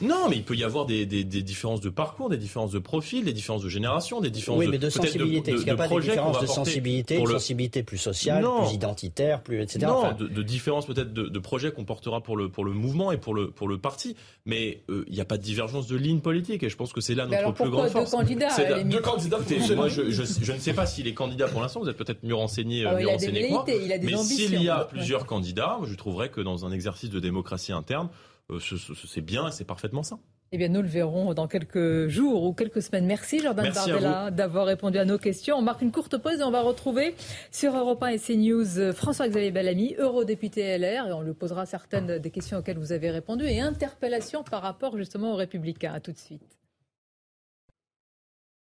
Non, mais il peut y avoir des, des, des, différences de parcours, des différences de profil, des différences de génération, des différences oui, mais de, sensibilité. De, de, il n'y a pas de différence de sensibilité, une sensibilité plus sociale, plus identitaire, plus etc. Non, de, de différence peut-être de, projets qu'on portera pour le pour le mouvement et pour le pour le parti. Mais euh, il n'y a pas de divergence de ligne politique et je pense que c'est là notre plus grande force. Deux candidats. Deux candidats. moi, je, je, je, ne sais pas s'il est candidat pour l'instant. Vous êtes peut-être mieux renseigné, ah, mieux renseigné que moi. Mais s'il y a plusieurs candidats, je trouverais que dans un exercice de démocratie interne, euh, c'est bien et c'est parfaitement ça. Eh bien, nous le verrons dans quelques jours ou quelques semaines. Merci Jordan Bardella d'avoir répondu à nos questions. On marque une courte pause et on va retrouver sur Europe 1 et CNews euh, François-Xavier Bellamy, eurodéputé LR, et on lui posera certaines des questions auxquelles vous avez répondu et interpellations par rapport justement aux Républicains. À tout de suite.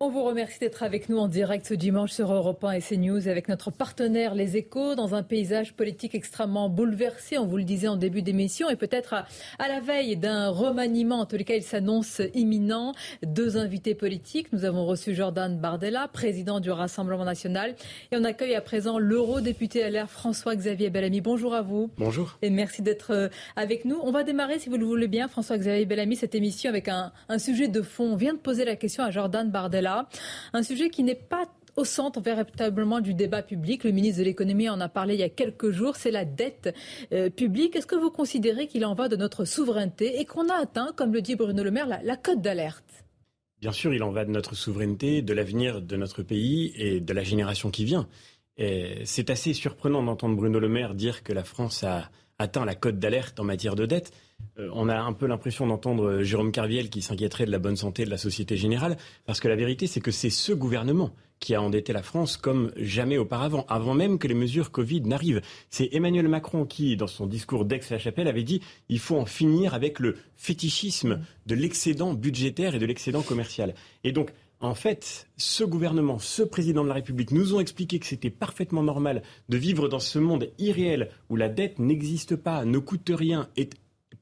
On vous remercie d'être avec nous en direct ce dimanche sur Europe 1 et CNews avec notre partenaire Les Échos dans un paysage politique extrêmement bouleversé, on vous le disait en début d'émission, et peut-être à, la veille d'un remaniement, en tous les cas il s'annonce imminent. Deux invités politiques, nous avons reçu Jordan Bardella, président du Rassemblement national, et on accueille à présent l'eurodéputé LR François-Xavier Bellamy. Bonjour à vous. Bonjour. Et merci d'être euh, avec nous. On va démarrer, si vous le voulez bien, François-Xavier Bellamy, cette émission avec un, un sujet de fond. On vient de poser la question à Jordan Bardella un sujet qui n'est pas au centre véritablement du débat public. Le ministre de l'économie en a parlé il y a quelques jours, c'est la dette euh, publique. Est-ce que vous considérez qu'il en va de notre souveraineté et qu'on a atteint, comme le dit Bruno Le Maire, la, cote d'alerte? Bien sûr, il en va de notre souveraineté, de l'avenir de notre pays et de la génération qui vient. c'est assez surprenant d'entendre Bruno Le Maire dire que la France a atteint la cote d'alerte en matière de dette. Euh, on a un peu l'impression d'entendre Jérôme Carviel qui s'inquiéterait de la bonne santé de la société générale, parce que la vérité, c'est que c'est ce gouvernement qui a endetté la France comme jamais auparavant, avant même que les mesures Covid n'arrivent. C'est Emmanuel Macron qui, dans son discours d'Aix-la-Chapelle, avait dit il faut en finir avec le fétichisme de l'excédent budgétaire et de l'excédent commercial. Et donc, en fait, ce gouvernement, ce président de la République nous ont expliqué que c'était parfaitement normal de vivre dans ce monde irréel où la dette n'existe pas, ne coûte rien, est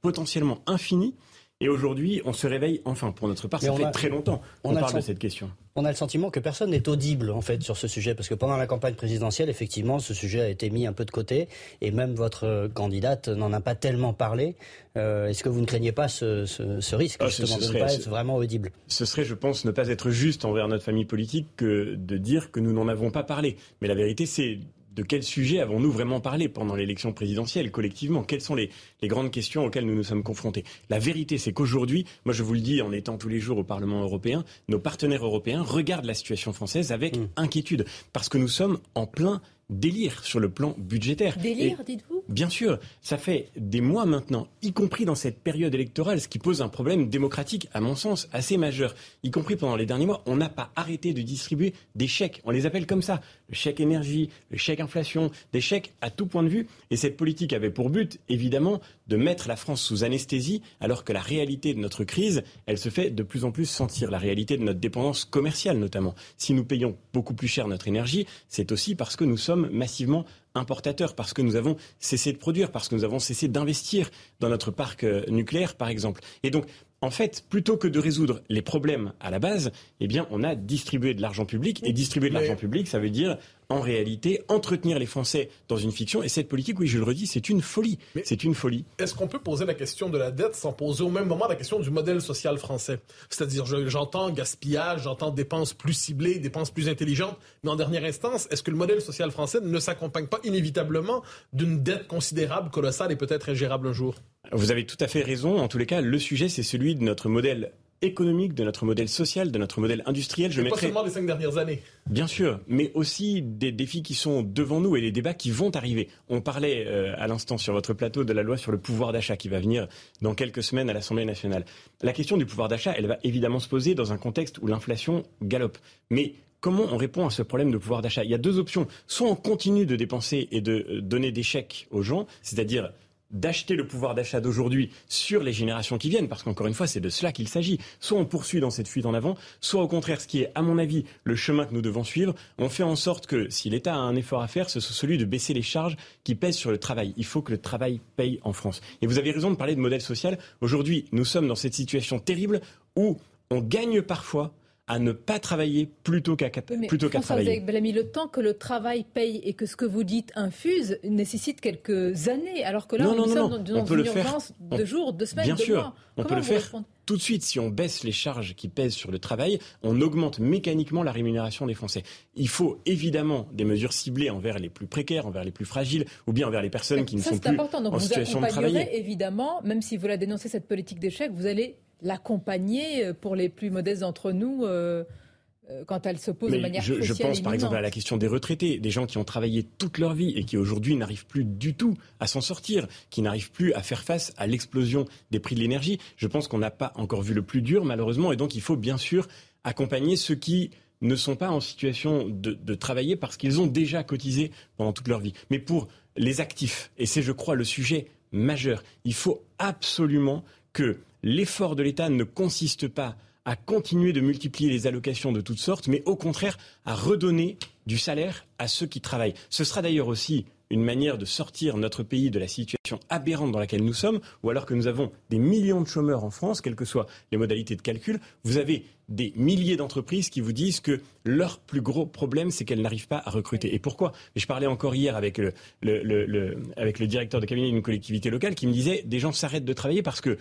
potentiellement infinie. Et aujourd'hui, on se réveille enfin. Pour notre part, ça fait très longtemps qu'on parle de cette question. On a le sentiment que personne n'est audible en fait sur ce sujet parce que pendant la campagne présidentielle, effectivement, ce sujet a été mis un peu de côté et même votre candidate n'en a pas tellement parlé. Euh, est-ce que vous ne craignez pas ce, risque ah, justement de ne pas être vraiment audible? Ce serait, je pense, ne pas être juste envers notre famille politique que de dire que nous n'en avons pas parlé. Mais la vérité, c'est de quel sujet avons-nous vraiment parlé pendant l'élection présidentielle collectivement? Quelles sont les, grandes questions auxquelles nous nous sommes confrontés? La vérité, c'est qu'aujourd'hui, moi je vous le dis en étant tous les jours au Parlement européen, nos partenaires européens regardent la situation française avec mmh. inquiétude parce que nous sommes en plein délire sur le plan budgétaire. Délire, dites-vous? Bien sûr, ça fait des mois maintenant, y compris dans cette période électorale, ce qui pose un problème démocratique, à mon sens, assez majeur. Y compris pendant les derniers mois, on n'a pas arrêté de distribuer des chèques. On les appelle comme ça. Le chèque énergie, le chèque inflation, des chèques à tout point de vue. Et cette politique avait pour but, évidemment, de mettre la France sous anesthésie, alors que la réalité de notre crise, elle se fait de plus en plus sentir. La réalité de notre dépendance commerciale, notamment. Si nous payons beaucoup plus cher notre énergie, c'est aussi parce que nous sommes massivement importateurs, parce que nous avons cessé de produire, parce que nous avons cessé d'investir dans notre parc euh, nucléaire, par exemple. Et donc, en fait, plutôt que de résoudre les problèmes à la base, eh bien, on a distribué de l'argent public. Et distribuer de l'argent public, ça veut dire, en réalité, entretenir les Français dans une fiction. Et cette politique, oui, je le redis, c'est une folie. C'est une folie. Est-ce qu'on peut poser la question de la dette sans poser au même moment la question du modèle social français? C'est-à-dire, j'entends gaspillage, j'entends dépenses plus ciblées, dépenses plus intelligentes, mais en dernière instance, est-ce que le modèle social français ne s'accompagne pas inévitablement d'une dette considérable, colossale et peut-être ingérable un jour? Vous avez tout à fait raison. En tous les cas, le sujet, c'est celui de notre modèle économique, de notre modèle social, de notre modèle industriel. Je mettrai... Pas seulement des cinq dernières années. Bien sûr, mais aussi des défis qui sont devant nous et les débats qui vont arriver. On parlait euh, à l'instant sur votre plateau de la loi sur le pouvoir d'achat qui va venir dans quelques semaines à l'Assemblée nationale. La question du pouvoir d'achat, elle va évidemment se poser dans un contexte où l'inflation galope. Mais comment on répond à ce problème de pouvoir d'achat? Il y a deux options. Soit on continue de dépenser et de euh, donner des chèques aux gens, c'est-à-dire d'acheter le pouvoir d'achat d'aujourd'hui sur les générations qui viennent, parce qu'encore une fois, c'est de cela qu'il s'agit. Soit on poursuit dans cette fuite en avant, soit au contraire, ce qui est, à mon avis, le chemin que nous devons suivre, on fait en sorte que si l'État a un effort à faire, ce soit celui de baisser les charges qui pèsent sur le travail. Il faut que le travail paye en France. Et vous avez raison de parler de modèle social. Aujourd'hui, nous sommes dans cette situation terrible où on gagne parfois à ne pas travailler plutôt qu'à plutôt qu'à travailler. Vous avez mis le temps que le travail paye et que ce que vous dites infuse nécessite quelques années, alors que là, non, nous non, sommes dans une urgence de jours, de semaines, Bien de sûr, mois. on peut le faire tout de suite. Si on baisse les charges qui pèsent sur le travail, on augmente mécaniquement la rémunération des Français. Il faut évidemment des mesures ciblées envers les plus précaires, envers les plus fragiles, ou bien envers les personnes qui ne sont plus important. Donc en vous situation de travailler. évidemment, même si vous la dénoncez cette politique d'échec, vous allez l'accompagner euh, pour les plus modestes d'entre nous euh, euh, quand elle se pose de manière je, je pense par exemple à la question des retraités, des gens qui ont travaillé toute leur vie et qui aujourd'hui n'arrivent plus du tout à s'en sortir, qui n'arrivent plus à faire face à l'explosion des prix de l'énergie. Je pense qu'on n'a pas encore vu le plus dur malheureusement et donc il faut bien sûr accompagner ceux qui ne sont pas en situation de, de travailler parce qu'ils ont déjà cotisé pendant toute leur vie. Mais pour les actifs, et c'est je crois le sujet majeur, il faut absolument que l'effort de l'État ne consiste pas à continuer de multiplier les allocations de toutes sortes, mais au contraire à redonner du salaire à ceux qui travaillent. Ce sera d'ailleurs aussi une manière de sortir notre pays de la situation aberrante dans laquelle nous sommes, ou alors que nous avons des millions de chômeurs en France, quelles que soient les modalités de calcul, vous avez des milliers d'entreprises qui vous disent que leur plus gros problème, c'est qu'elles n'arrivent pas à recruter. Et pourquoi? Je parlais encore hier avec le, directeur de cabinet d'une collectivité locale qui me disait des gens s'arrêtent de travailler parce que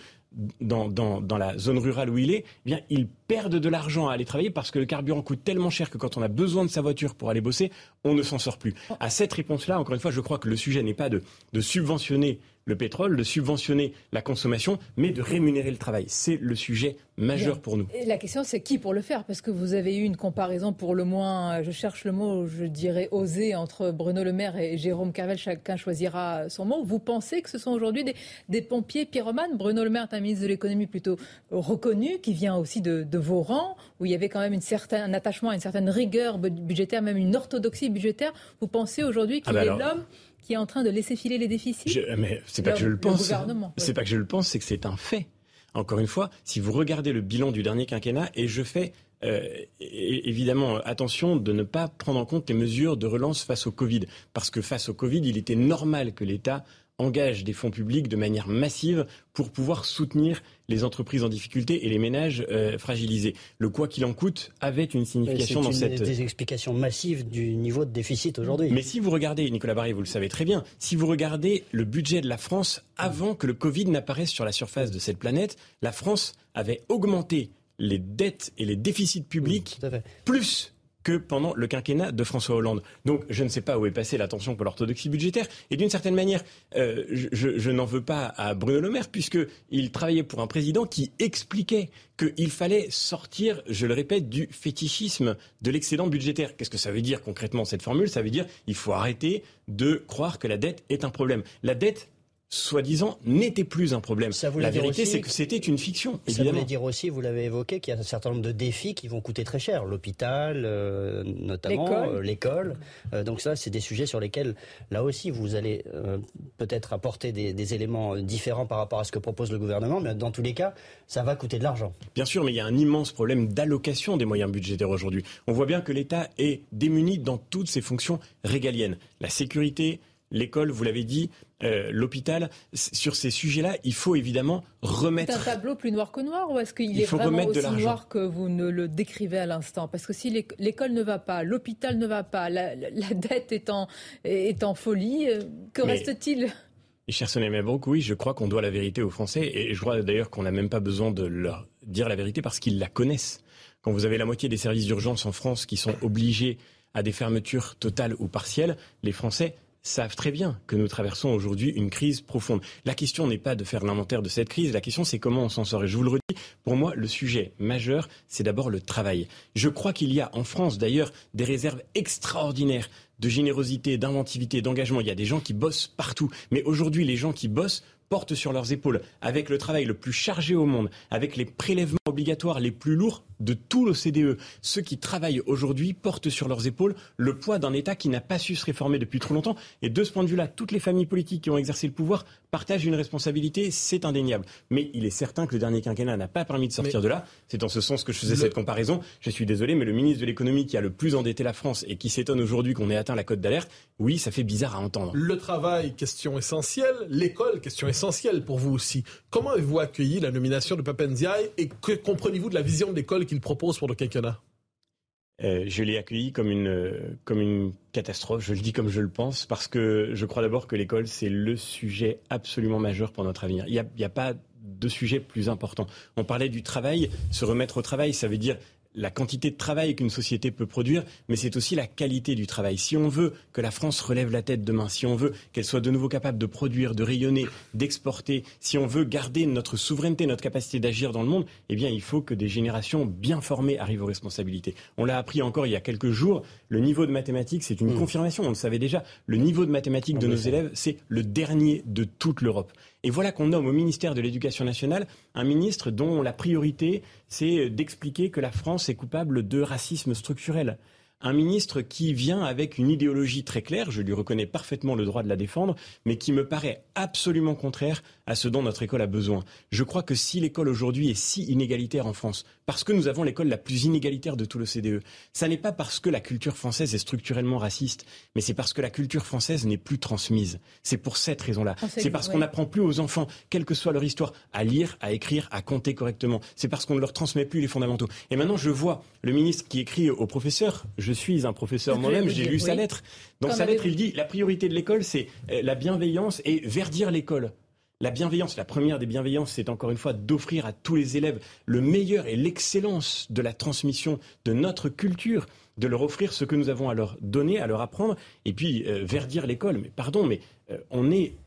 dans, dans, la zone rurale où il est, eh bien, ils perdent de l'argent à aller travailler parce que le carburant coûte tellement cher que quand on a besoin de sa voiture pour aller bosser, on ne s'en sort plus. À cette réponse-là, encore une fois, je crois que le sujet n'est pas de, de subventionner le pétrole, de subventionner la consommation, mais de rémunérer le travail. C'est le sujet majeur pour nous. Et la question, c'est qui pour le faire? Parce que vous avez eu une comparaison pour le moins, je cherche le mot, je dirais osé, entre Bruno Le Maire et Jérôme Carvel. Chacun choisira son mot. Vous pensez que ce sont aujourd'hui des, pompiers pyromanes? Bruno Le Maire est un ministre de l'économie plutôt reconnu, qui vient aussi de, vos rangs, où il y avait quand même une certaine, un attachement à une certaine rigueur budgétaire, même une orthodoxie budgétaire. Vous pensez aujourd'hui qu'il ah bah est l'homme qui est en train de laisser filer les déficits Mais c'est pas que je le pense. C'est pas que je le pense, c'est que c'est un fait. Encore une fois, si vous regardez le bilan du dernier quinquennat, et je fais euh, évidemment attention de ne pas prendre en compte les mesures de relance face au Covid, parce que face au Covid, il était normal que l'État engage des fonds publics de manière massive pour pouvoir soutenir les entreprises en difficulté et les ménages euh, fragilisés. Le quoi qu'il en coûte avait une signification dans cette... des explications massives du niveau de déficit aujourd'hui. Mais si vous regardez, Nicolas Barré, vous le savez très bien, si vous regardez le budget de la France avant que le Covid n'apparaisse sur la surface de cette planète, la France avait augmenté les dettes et les déficits publics plus que pendant le quinquennat de François Hollande. Donc je ne sais pas où est passée l'attention pour l'orthodoxie budgétaire. Et d'une certaine manière, euh, je, n'en veux pas à Bruno Le Maire, puisqu'il travaillait pour un président qui expliquait qu'il fallait sortir, je le répète, du fétichisme de l'excédent budgétaire. Qu'est-ce que ça veut dire concrètement cette formule? Ça veut dire qu'il faut arrêter de croire que la dette est un problème. La dette, soi-disant, n'était plus un problème. la vérité, c'est que c'était une fiction. Ça voulait dire aussi, vous l'avez évoqué, qu'il y a un certain nombre de défis qui vont coûter très cher. L'hôpital, euh, notamment, l'école. Euh, euh, donc ça, c'est des sujets sur lesquels, là aussi, vous allez peut-être apporter des, éléments différents par rapport à ce que propose le gouvernement. Mais dans tous les cas, ça va coûter de l'argent. Bien sûr, mais il y a un immense problème d'allocation des moyens budgétaires aujourd'hui. On voit bien que l'État est démuni dans toutes ses fonctions régaliennes. La sécurité, l'école, vous l'avez dit, euh, l'hôpital. Sur ces sujets-là, il faut évidemment remettre. C'est un tableau plus noir que noir ou est-ce qu'il est vraiment aussi noir que vous ne le décrivez à l'instant? Parce que si l'école ne va pas, l'hôpital ne va pas, la, dette est en, est en folie, euh, que reste-t-il? Cher Sonia Mabrouk, oui, je crois qu'on doit la vérité aux Français et je crois d'ailleurs qu'on n'a même pas besoin de leur dire la vérité parce qu'ils la connaissent. Quand vous avez la moitié des services d'urgence en France qui sont obligés à des fermetures totales ou partielles, les Français savent très bien que nous traversons aujourd'hui une crise profonde. La question n'est pas de faire l'inventaire de cette crise, la question c'est comment on s'en sort. Et je vous le redis, pour moi, le sujet majeur, c'est d'abord le travail. Je crois qu'il y a en France d'ailleurs des réserves extraordinaires de générosité, d'inventivité, d'engagement. Il y a des gens qui bossent partout. Mais aujourd'hui, les gens qui bossent portent sur leurs épaules, avec le travail le plus chargé au monde, avec les prélèvements obligatoires les plus lourds de tout l'OCDE. Ceux qui travaillent aujourd'hui portent sur leurs épaules le poids d'un État qui n'a pas su se réformer depuis trop longtemps. Et de ce point de vue-là, toutes les familles politiques qui ont exercé le pouvoir partagent une responsabilité, c'est indéniable. Mais il est certain que le dernier quinquennat n'a pas permis de sortir de là. C'est en ce sens que je faisais cette comparaison. Je suis désolé, mais le ministre de l'économie qui a le plus endetté la France et qui s'étonne aujourd'hui qu'on ait atteint la cote d'alerte, oui, ça fait bizarre à entendre. Le travail, question essentielle. L'école, question essentielle pour vous aussi. Comment avez-vous accueilli la nomination de Papendiaï et que comprenez-vous de la vision de l'école propose pour le quinquennat? Euh, je l'ai accueilli comme une, comme une catastrophe, je le dis comme je le pense, parce que je crois d'abord que l'école, c'est le sujet absolument majeur pour notre avenir. Il n'y a, pas de sujet plus important. On parlait du travail, se remettre au travail, ça veut dire la quantité de travail qu'une société peut produire, mais c'est aussi la qualité du travail. Si on veut que la France relève la tête demain, si on veut qu'elle soit de nouveau capable de produire, de rayonner, d'exporter, si on veut garder notre souveraineté, notre capacité d'agir dans le monde, eh bien, il faut que des générations bien formées arrivent aux responsabilités. On l'a appris encore il y a quelques jours, le niveau de mathématiques, c'est une mmh. confirmation, on le savait déjà, le niveau de mathématiques de nos élèves, c'est le dernier de toute l'Europe. Et voilà qu'on nomme au ministère de l'Éducation nationale un ministre dont la priorité, c'est d'expliquer que la France est coupable de racisme structurel un ministre qui vient avec une idéologie très claire, je lui reconnais parfaitement le droit de la défendre, mais qui me paraît absolument contraire à ce dont notre école a besoin. Je crois que si l'école aujourd'hui est si inégalitaire en France, parce que nous avons l'école la plus inégalitaire de tout le CDE, ça n'est pas parce que la culture française est structurellement raciste, mais c'est parce que la culture française n'est plus transmise. C'est pour cette raison-là. C'est parce qu'on n'apprend plus aux enfants, quelle que soit leur histoire, à lire, à écrire, à compter correctement. C'est parce qu'on ne leur transmet plus les fondamentaux. Et maintenant, je vois le ministre qui écrit aux professeurs, je suis un professeur moi-même, j'ai lu sa lettre. Dans sa lettre, il dit la priorité de l'école, c'est euh, la bienveillance et verdir l'école. La bienveillance, la première des bienveillances, c'est encore une fois d'offrir à tous les élèves le meilleur et l'excellence de la transmission de notre culture, de leur offrir ce que nous avons à leur donner, à leur apprendre, et puis euh, verdir l'école. Mais pardon, mais euh, on est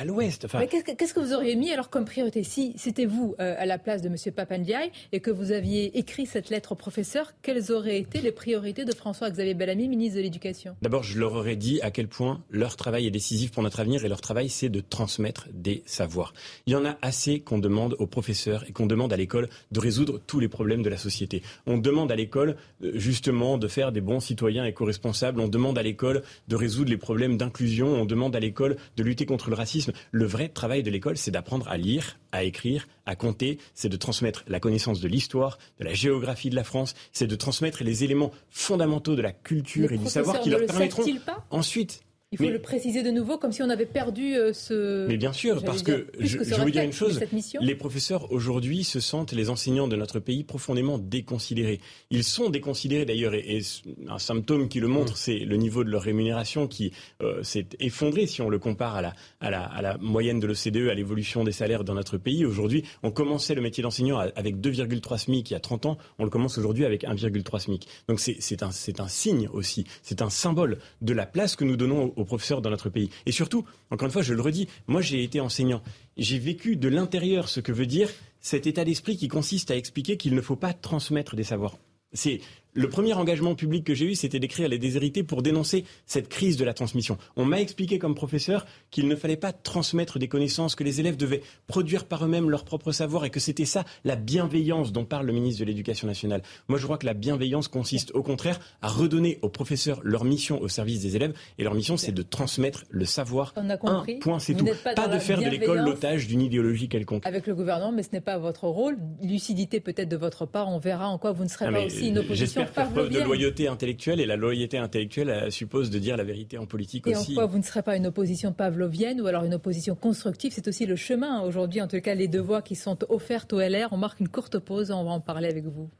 à l'ouest. Enfin... Qu'est-ce que vous auriez mis alors comme priorité Si c'était vous euh, à la place de M. Papandiaï et que vous aviez écrit cette lettre au professeur, quelles auraient été les priorités de François-Xavier Bellamy, ministre de l'Éducation? D'abord, je leur aurais dit à quel point leur travail est décisif pour notre avenir et leur travail, c'est de transmettre des savoirs. Il y en a assez qu'on demande aux professeurs et qu'on demande à l'école de résoudre tous les problèmes de la société. On demande à l'école euh, justement de faire des bons citoyens éco-responsables. On demande à l'école de résoudre les problèmes d'inclusion. On demande à l'école de lutter contre le racisme. Le vrai travail de l'école, c'est d'apprendre à lire, à écrire, à compter. C'est de transmettre la connaissance de l'histoire, de la géographie de la France. C'est de transmettre les éléments fondamentaux de la culture et du savoir qui leur permettront ensuite il faut le préciser de nouveau, comme si on avait perdu euh, ce. Mais bien sûr, parce que, je, je veux dire une chose les professeurs aujourd'hui se sentent, les enseignants de notre pays, profondément déconsidérés. Ils sont déconsidérés d'ailleurs, et, un symptôme qui le montre, c'est le niveau de leur rémunération qui euh, s'est effondré si on le compare à la, à la, à la moyenne de l'OCDE, à l'évolution des salaires dans notre pays. Aujourd'hui, on commençait le métier d'enseignant avec 2,3 SMIC il y a 30 ans, on le commence aujourd'hui avec 1,3 SMIC. Donc c'est un, un signe aussi, c'est un symbole de la place que nous donnons aux professeurs dans notre pays. Et surtout, encore une fois, je le redis, moi j'ai été enseignant. J'ai vécu de l'intérieur ce que veut dire cet état d'esprit qui consiste à expliquer qu'il ne faut pas transmettre des savoirs. C'est le premier engagement public que j'ai eu, c'était d'écrire Les Déshérités pour dénoncer cette crise de la transmission. On m'a expliqué comme professeur qu'il ne fallait pas transmettre des connaissances, que les élèves devaient produire par eux-mêmes leur propre savoir et que c'était ça la bienveillance dont parle le ministre de l'Éducation nationale. Moi, je crois que la bienveillance consiste au contraire à redonner aux professeurs leur mission au service des élèves et leur mission, c'est de transmettre le savoir. On a compris. Un point, c'est tout. Pas, de faire de l'école l'otage d'une idéologie quelconque. Avec le gouvernement, mais ce n'est pas votre rôle. Lucidité peut-être de votre part. On verra en quoi vous ne serez ah, pas aussi une opposition faire preuve de loyauté intellectuelle et la loyauté intellectuelle suppose de dire la vérité en politique aussi. Et en quoi vous ne serez pas une opposition pavlovienne ou alors une opposition constructive? C'est aussi le chemin. Aujourd'hui, en tout cas, les deux voies qui sont offertes au LR. On marque une courte pause. On va en parler avec vous.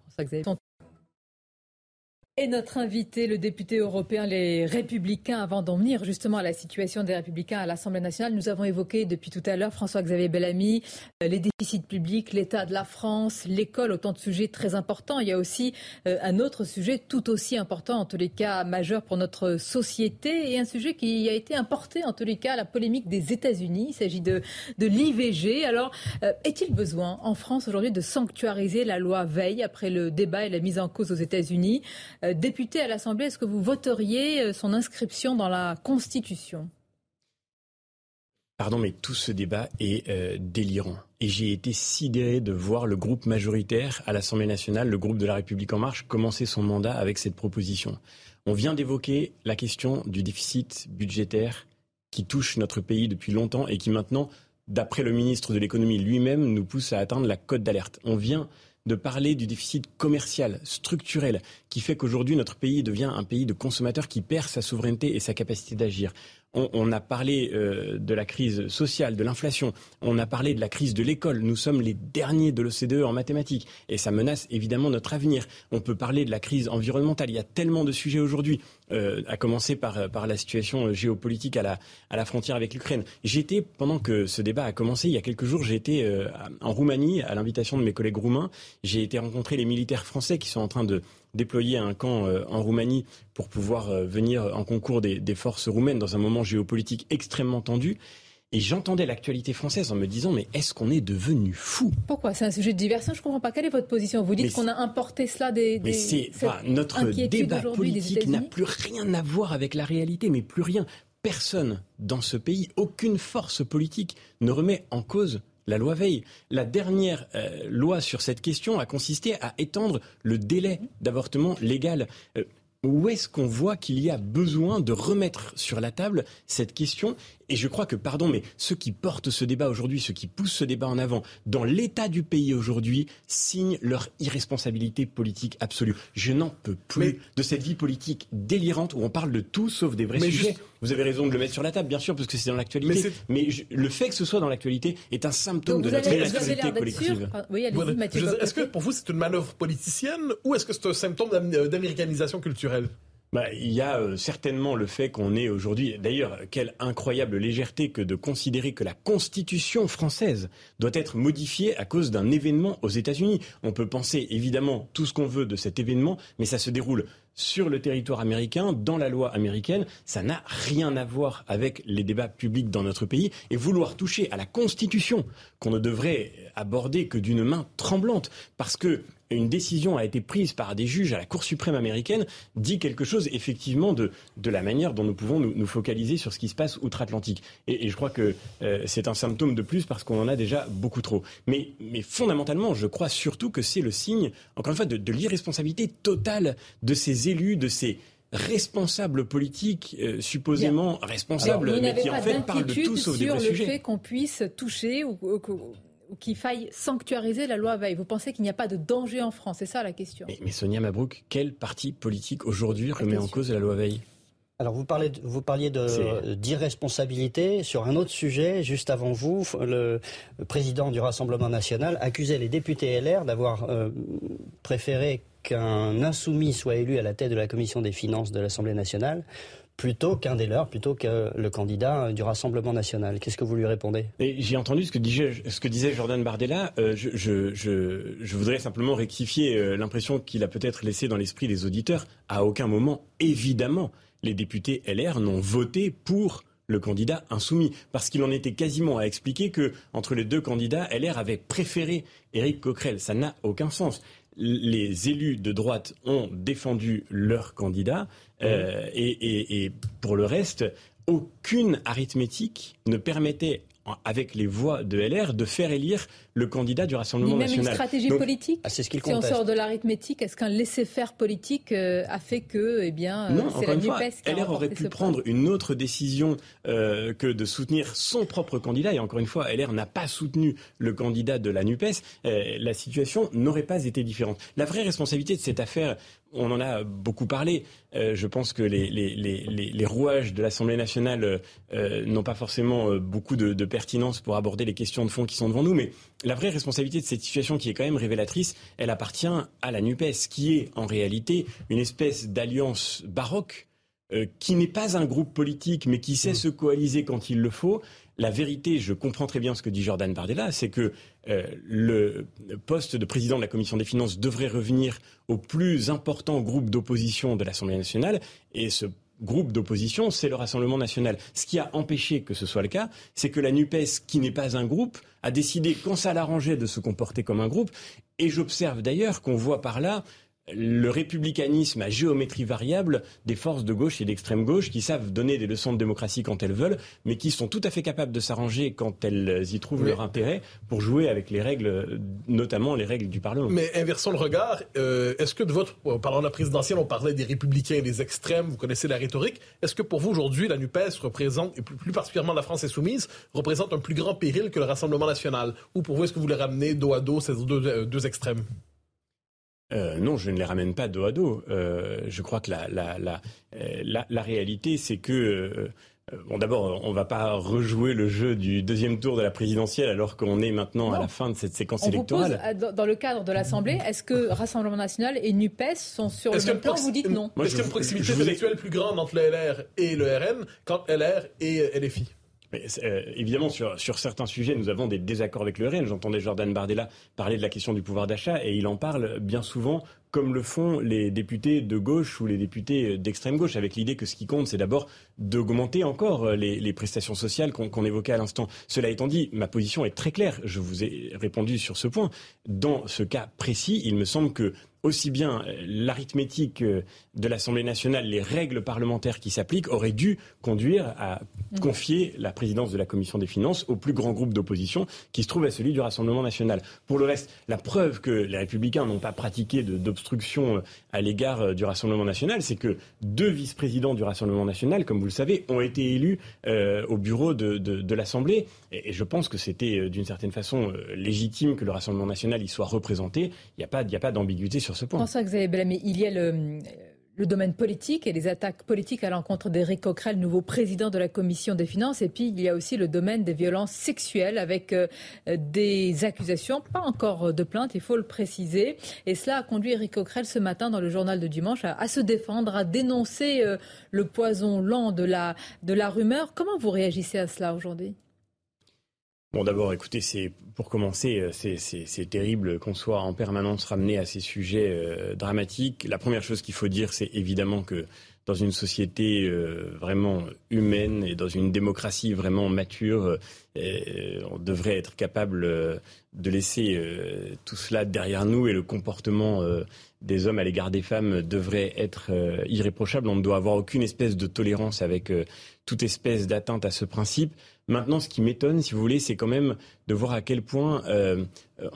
Et notre invité, le député européen, les Républicains, avant d'en venir justement à la situation des Républicains à l'Assemblée nationale, nous avons évoqué depuis tout à l'heure François-Xavier Bellamy, euh, les déficits publics, l'état de la France, l'école, autant de sujets très importants. Il y a aussi euh, un autre sujet tout aussi important, en tous les cas majeur pour notre société, et un sujet qui a été importé, en tous les cas, la polémique des États-Unis. Il s'agit de, de l'IVG. Alors, euh, est-il besoin en France aujourd'hui de sanctuariser la loi Veil après le débat et la mise en cause aux États-Unis? Député à l'Assemblée, est-ce que vous voteriez euh, son inscription dans la Constitution? Pardon, mais tout ce débat est euh, délirant. Et j'ai été sidéré de voir le groupe majoritaire à l'Assemblée nationale, le groupe de la République en marche, commencer son mandat avec cette proposition. On vient d'évoquer la question du déficit budgétaire qui touche notre pays depuis longtemps et qui maintenant, d'après le ministre de l'économie lui-même, nous pousse à atteindre la cote d'alerte. On vient de parler du déficit commercial, structurel, qui fait qu'aujourd'hui notre pays devient un pays de consommateurs qui perd sa souveraineté et sa capacité d'agir. On, a parlé euh, de la crise sociale, de l'inflation. On a parlé de la crise de l'école. Nous sommes les derniers de l'OCDE en mathématiques. Et ça menace évidemment notre avenir. On peut parler de la crise environnementale. Il y a tellement de sujets aujourd'hui, euh, à commencer par, par la situation géopolitique à la, à la frontière avec l'Ukraine. J'étais, pendant que ce débat a commencé, il y a quelques jours, été euh, en Roumanie, à l'invitation de mes collègues roumains. J'ai été rencontrer les militaires français qui sont en train de déployer un camp euh, en Roumanie pour pouvoir euh, venir en concours des, forces roumaines dans un moment géopolitique extrêmement tendu. Et j'entendais l'actualité française en me disant mais est-ce qu'on est devenu fou? Pourquoi? C'est un sujet de diversion. Je comprends pas. Quelle est votre position? Vous dites qu'on a importé cela des. des c'est notre débat politique n'a plus rien à voir avec la réalité, mais plus rien. Personne dans ce pays, aucune force politique ne remet en cause la loi Veil. La dernière euh, loi sur cette question a consisté à étendre le délai d'avortement légal. Euh, où est-ce qu'on voit qu'il y a besoin de remettre sur la table cette question? Et je crois que, pardon, mais ceux qui portent ce débat aujourd'hui, ceux qui poussent ce débat en avant, dans l'état du pays aujourd'hui, signent leur irresponsabilité politique absolue. Je n'en peux plus de cette vie politique délirante où on parle de tout sauf des vrais sujets. Vous avez raison de le mettre sur la table, bien sûr, parce que c'est dans l'actualité. Mais, le fait que ce soit dans l'actualité est un symptôme de notre irresponsabilité collective. Oui, Est-ce que pour vous c'est une manœuvre politicienne ou est-ce que c'est un symptôme d'américanisation culturelle? Bah, il y a euh, certainement le fait qu'on est aujourd'hui, d'ailleurs, quelle incroyable légèreté que de considérer que la Constitution française doit être modifiée à cause d'un événement aux États-Unis. On peut penser évidemment tout ce qu'on veut de cet événement, mais ça se déroule sur le territoire américain, dans la loi américaine. Ça n'a rien à voir avec les débats publics dans notre pays. Et vouloir toucher à la Constitution, qu'on ne devrait aborder que d'une main tremblante, parce que une décision a été prise par des juges à la Cour suprême américaine dit quelque chose effectivement de, de la manière dont nous pouvons nous, focaliser sur ce qui se passe outre-Atlantique. Et, je crois que euh, c'est un symptôme de plus parce qu'on en a déjà beaucoup trop. Mais, mais fondamentalement, je crois surtout que c'est le signe, encore une fois, de, de l'irresponsabilité totale de ces élus, de ces responsables politiques, euh, supposément responsables, mais qui en fait parlent de tout sauf des vrais sujets. Sur le fait qu'on puisse toucher ou, qu'il faille sanctuariser la loi Veil Vous pensez qu'il n'y a pas de danger en France C'est ça la question. Mais, Sonia Mabrouk, quel parti politique aujourd'hui remet en cause la loi Veil? Alors vous, parlez, vous parliez d'irresponsabilité sur un autre sujet. Juste avant vous, le président du Rassemblement national accusait les députés LR d'avoir euh, préféré qu'un insoumis soit élu à la tête de la commission des finances de l'Assemblée nationale plutôt qu'un des leurs, plutôt que le candidat du Rassemblement national. Qu'est-ce que vous lui répondez? J'ai entendu ce que, disait, Jordan Bardella. Euh, je, je, voudrais simplement rectifier euh, l'impression qu'il a peut-être laissé dans l'esprit des auditeurs. À aucun moment, évidemment, les députés LR n'ont voté pour le candidat insoumis, parce qu'il en était quasiment à expliquer que entre les deux candidats, LR avait préféré Éric Coquerel. Ça n'a aucun sens les élus de droite ont défendu leur candidat euh, et, pour le reste, aucune arithmétique ne permettait avec les voix de LR, de faire élire le candidat du Rassemblement même national. une stratégie politique ah, c'est ce Si on sort de l'arithmétique, est-ce qu'un laisser-faire politique euh, a fait que, eh bien, euh, c'est la NUPES qui LR aurait pu prendre une autre décision euh, que de soutenir son propre candidat. Et encore une fois, LR n'a pas soutenu le candidat de la NUPES. la situation n'aurait pas été différente. La vraie responsabilité de cette affaire, on en a beaucoup parlé. Euh, je pense que les, les, les, les rouages de l'Assemblée nationale euh, n'ont pas forcément euh, beaucoup de, de, pertinence pour aborder les questions de fond qui sont devant nous. Mais la vraie responsabilité de cette situation qui est quand même révélatrice, elle appartient à la NUPES, qui est en réalité une espèce d'alliance baroque qui n'est pas un groupe politique, mais qui sait mmh. se coaliser quand il le faut, la vérité, je comprends très bien ce que dit Jordan Bardella, c'est que euh, le poste de président de la commission des finances devrait revenir au plus important groupe d'opposition de l'Assemblée nationale, et ce groupe d'opposition, c'est le Rassemblement national. Ce qui a empêché que ce soit le cas, c'est que la NUPES, qui n'est pas un groupe, a décidé, quand ça l'arrangeait, de se comporter comme un groupe. Et j'observe d'ailleurs qu'on voit par là le républicanisme à géométrie variable des forces de gauche et d'extrême gauche qui savent donner des leçons de démocratie quand elles veulent, mais qui sont tout à fait capables de s'arranger quand elles y trouvent leur intérêt pour jouer avec les règles, notamment les règles du Parlement. Mais inversons le regard. Euh, est-ce que de votre, parlant de la présidentielle, on parlait des républicains et des extrêmes, vous connaissez la rhétorique. Est-ce que pour vous aujourd'hui, la NUPES représente, et plus, particulièrement la France insoumise, représente un plus grand péril que le Rassemblement national? Ou pour vous, est-ce que vous les ramenez dos à dos ces deux, euh, deux extrêmes? Euh, non, je ne les ramène pas dos à dos. Euh, je crois que la, la, la, euh, la, réalité, c'est que... Bon, d'abord, on ne va pas rejouer le jeu du deuxième tour de la présidentielle alors qu'on est maintenant à la fin de cette séquence électorale. dans le cadre de l'Assemblée, est-ce que Rassemblement national et NUPES sont sur le même plan? Vous dites non. Est-ce qu'il y a une proximité intellectuelle plus grande entre le LR et le RN qu'entre LR et LFI euh, évidemment, sur, sur certains sujets, nous avons des désaccords avec le RN. J'entendais Jordan Bardella parler de la question du pouvoir d'achat et il en parle bien souvent comme le font les députés de gauche ou les députés d'extrême gauche, avec l'idée que ce qui compte, c'est d'abord d'augmenter encore les, les, prestations sociales qu'on évoquait à l'instant. Cela étant dit, ma position est très claire. Je vous ai répondu sur ce point. Dans ce cas précis, il me semble que aussi bien euh, l'arithmétique euh, de l'Assemblée nationale, les règles parlementaires qui s'appliquent auraient dû conduire à mm. confier la présidence de la commission des finances au plus grand groupe d'opposition qui se trouve à celui du Rassemblement national. Pour le reste, la preuve que les républicains n'ont pas pratiqué d'obstruction euh, à l'égard du Rassemblement national, c'est que deux vice-présidents du Rassemblement national, comme vous le savez, ont été élus au bureau de, l'Assemblée. Et, je pense que c'était d'une certaine façon légitime que le Rassemblement national y soit représenté. Il n'y a pas, d'ambiguïté sur ce point. que vous avez blâmé. Il y a le, le domaine politique et les attaques politiques à l'encontre d'Éric Coquerel, nouveau président de la commission des finances. Et puis, il y a aussi le domaine des violences sexuelles avec euh, des accusations, pas encore de plainte, il faut le préciser. Et cela a conduit Éric Coquerel ce matin dans le journal de dimanche à, se défendre, à dénoncer euh, le poison lent de la, de la rumeur. Comment vous réagissez à cela aujourd'hui? Bon, d'abord, écoutez, c'est pour commencer, euh, c'est terrible qu'on soit en permanence ramené à ces sujets euh, dramatiques. La première chose qu'il faut dire, c'est évidemment que dans une société euh, vraiment humaine et dans une démocratie vraiment mature, on devrait être capable de laisser tout cela derrière nous et le comportement des hommes à l'égard des femmes devrait être irréprochable. On ne doit avoir aucune espèce de tolérance avec toute espèce d'atteinte à ce principe. Maintenant, ce qui m'étonne, si vous voulez, c'est quand même de voir à quel point euh,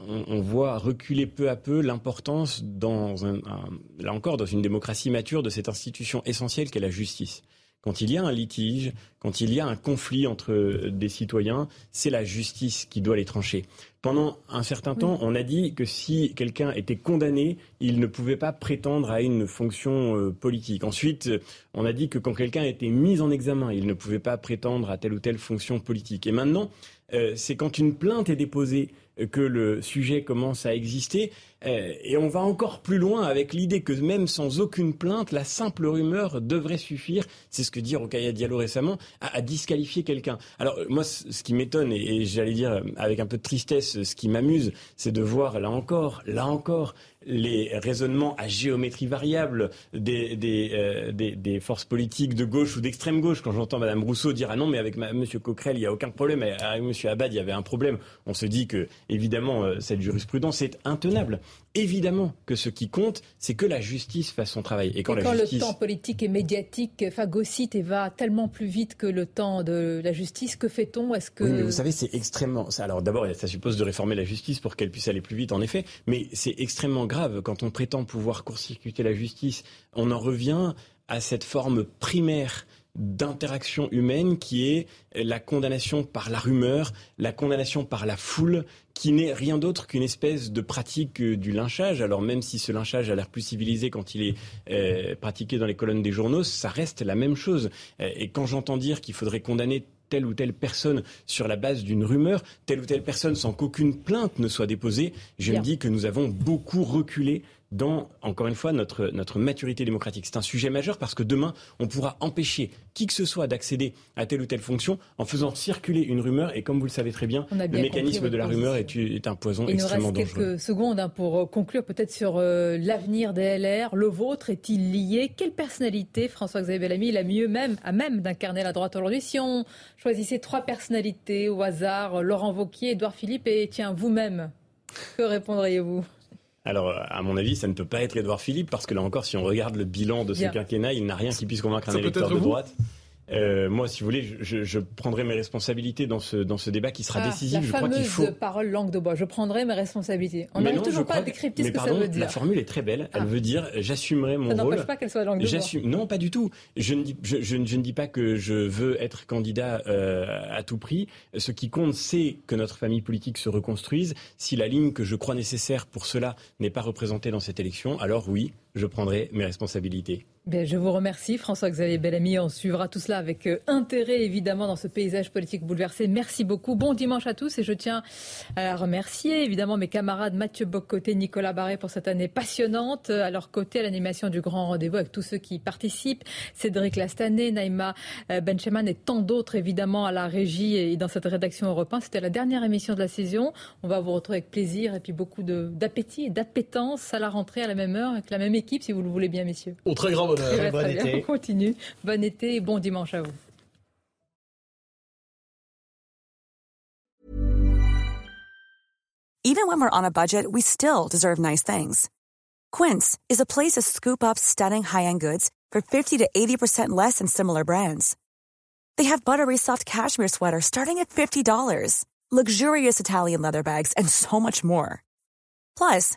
on, voit reculer peu à peu l'importance, là encore, dans une démocratie mature, de cette institution essentielle qu'est la justice. Quand il y a un litige, quand il y a un conflit entre des citoyens, c'est la justice qui doit les trancher. Pendant un certain temps, on a dit que si quelqu'un était condamné, il ne pouvait pas prétendre à une fonction euh, politique. Ensuite, on a dit que quand quelqu'un était mis en examen, il ne pouvait pas prétendre à telle ou telle fonction politique. Et maintenant, euh, c'est quand une plainte est déposée que le sujet commence à exister. Euh, et on va encore plus loin avec l'idée que même sans aucune plainte, la simple rumeur devrait suffire, c'est ce que dit Rokaya Diallo récemment, à, disqualifier quelqu'un. Alors moi, ce qui m'étonne, et j'allais dire avec un peu de tristesse, ce qui m'amuse, c'est de voir là encore, là encore, les raisonnements à géométrie variable des, des, euh, des, des forces politiques de gauche ou d'extrême gauche. Quand j'entends Mme Rousseau dire ah non mais avec M. Coquerel il n'y a aucun problème, avec M. Abad il y avait un problème, on se dit que évidemment euh, cette jurisprudence est intenable évidemment que ce qui compte, c'est que la justice fasse son travail. Et quand, le temps politique et médiatique phagocyte et va tellement plus vite que le temps de la justice, que fait-on? Est-ce que oui, mais vous savez, c'est extrêmement. Alors d'abord, ça suppose de réformer la justice pour qu'elle puisse aller plus vite, en effet. Mais c'est extrêmement grave quand on prétend pouvoir court-circuiter la justice. On en revient à cette forme primaire d'interaction humaine qui est la condamnation par la rumeur, la condamnation par la foule, qui n'est rien d'autre qu'une espèce de pratique euh, du lynchage. Alors même si ce lynchage a l'air plus civilisé quand il est euh, pratiqué dans les colonnes des journaux, ça reste la même chose. Euh, et quand j'entends dire qu'il faudrait condamner telle ou telle personne sur la base d'une rumeur, telle ou telle personne sans qu'aucune plainte ne soit déposée, je me dis que nous avons beaucoup reculé dans, encore une fois, notre, notre maturité démocratique. C'est un sujet majeur parce que demain, on pourra empêcher qui que ce soit d'accéder à telle ou telle fonction en faisant circuler une rumeur. Et comme vous le savez très bien, le mécanisme de la rumeur est, est, un poison extrêmement dangereux. Il nous reste quelques secondes hein, pour euh, conclure peut-être sur euh, l'avenir des LR. Le vôtre est-il lié? Quelle personnalité, François-Xavier Bellamy, la mieux même, à même d'incarner la droite aujourd'hui? Si on choisissait trois personnalités au hasard, Laurent Vauquier, Édouard Philippe et tiens, vous-même, que répondriez-vous? Alors, à mon avis, ça ne peut pas être Édouard Philippe, parce que là encore, si on regarde le bilan de ce quinquennat, il n'a rien qui puisse convaincre un électeur de droite. Euh, moi, si vous voulez, je, je, prendrai mes responsabilités dans ce, dans ce débat qui sera ah, décisif. La je crois qu'il faut. parole langue de bois. Je prendrai mes responsabilités. On n'arrive toujours pas à décrypter ce que ça veut dire. La formule est très belle. Elle ah. veut dire j'assumerai mon ça rôle. Ça n'empêche pas qu'elle soit langue de bois. Non, pas du tout. Je ne, dis, je, je, ne dis pas que je veux être candidat euh, à tout prix. Ce qui compte, c'est que notre famille politique se reconstruise. Si la ligne que je crois nécessaire pour cela n'est pas représentée dans cette élection, alors oui, je prendrai mes responsabilités. Ben, je vous remercie, François-Xavier Bellamy. On suivra tout cela avec euh, intérêt, évidemment, dans ce paysage politique bouleversé. Merci beaucoup. Bon dimanche à tous. Et je tiens à remercier, évidemment, mes camarades Mathieu Bocoté, Nicolas Barré pour cette année passionnante. À leur côté, à l'animation du grand rendez-vous avec tous ceux qui participent. Cédric Lastané, Naïma euh, Bencheman et tant d'autres, évidemment, à la régie et dans cette rédaction européenne. C'était la dernière émission de la saison. On va vous retrouver avec plaisir et puis beaucoup d'appétit et d'appétence à la rentrée à la même heure avec la même équipe, si vous le voulez bien, messieurs. Au très grand Bon été. On continue. Bon été et bon dimanche à vous. Even when we're on a budget, we still deserve nice things. Quince is a place to scoop up stunning high-end goods for 50 to 80% less than similar brands. They have buttery soft cashmere sweaters starting at $50, luxurious Italian leather bags, and so much more. Plus,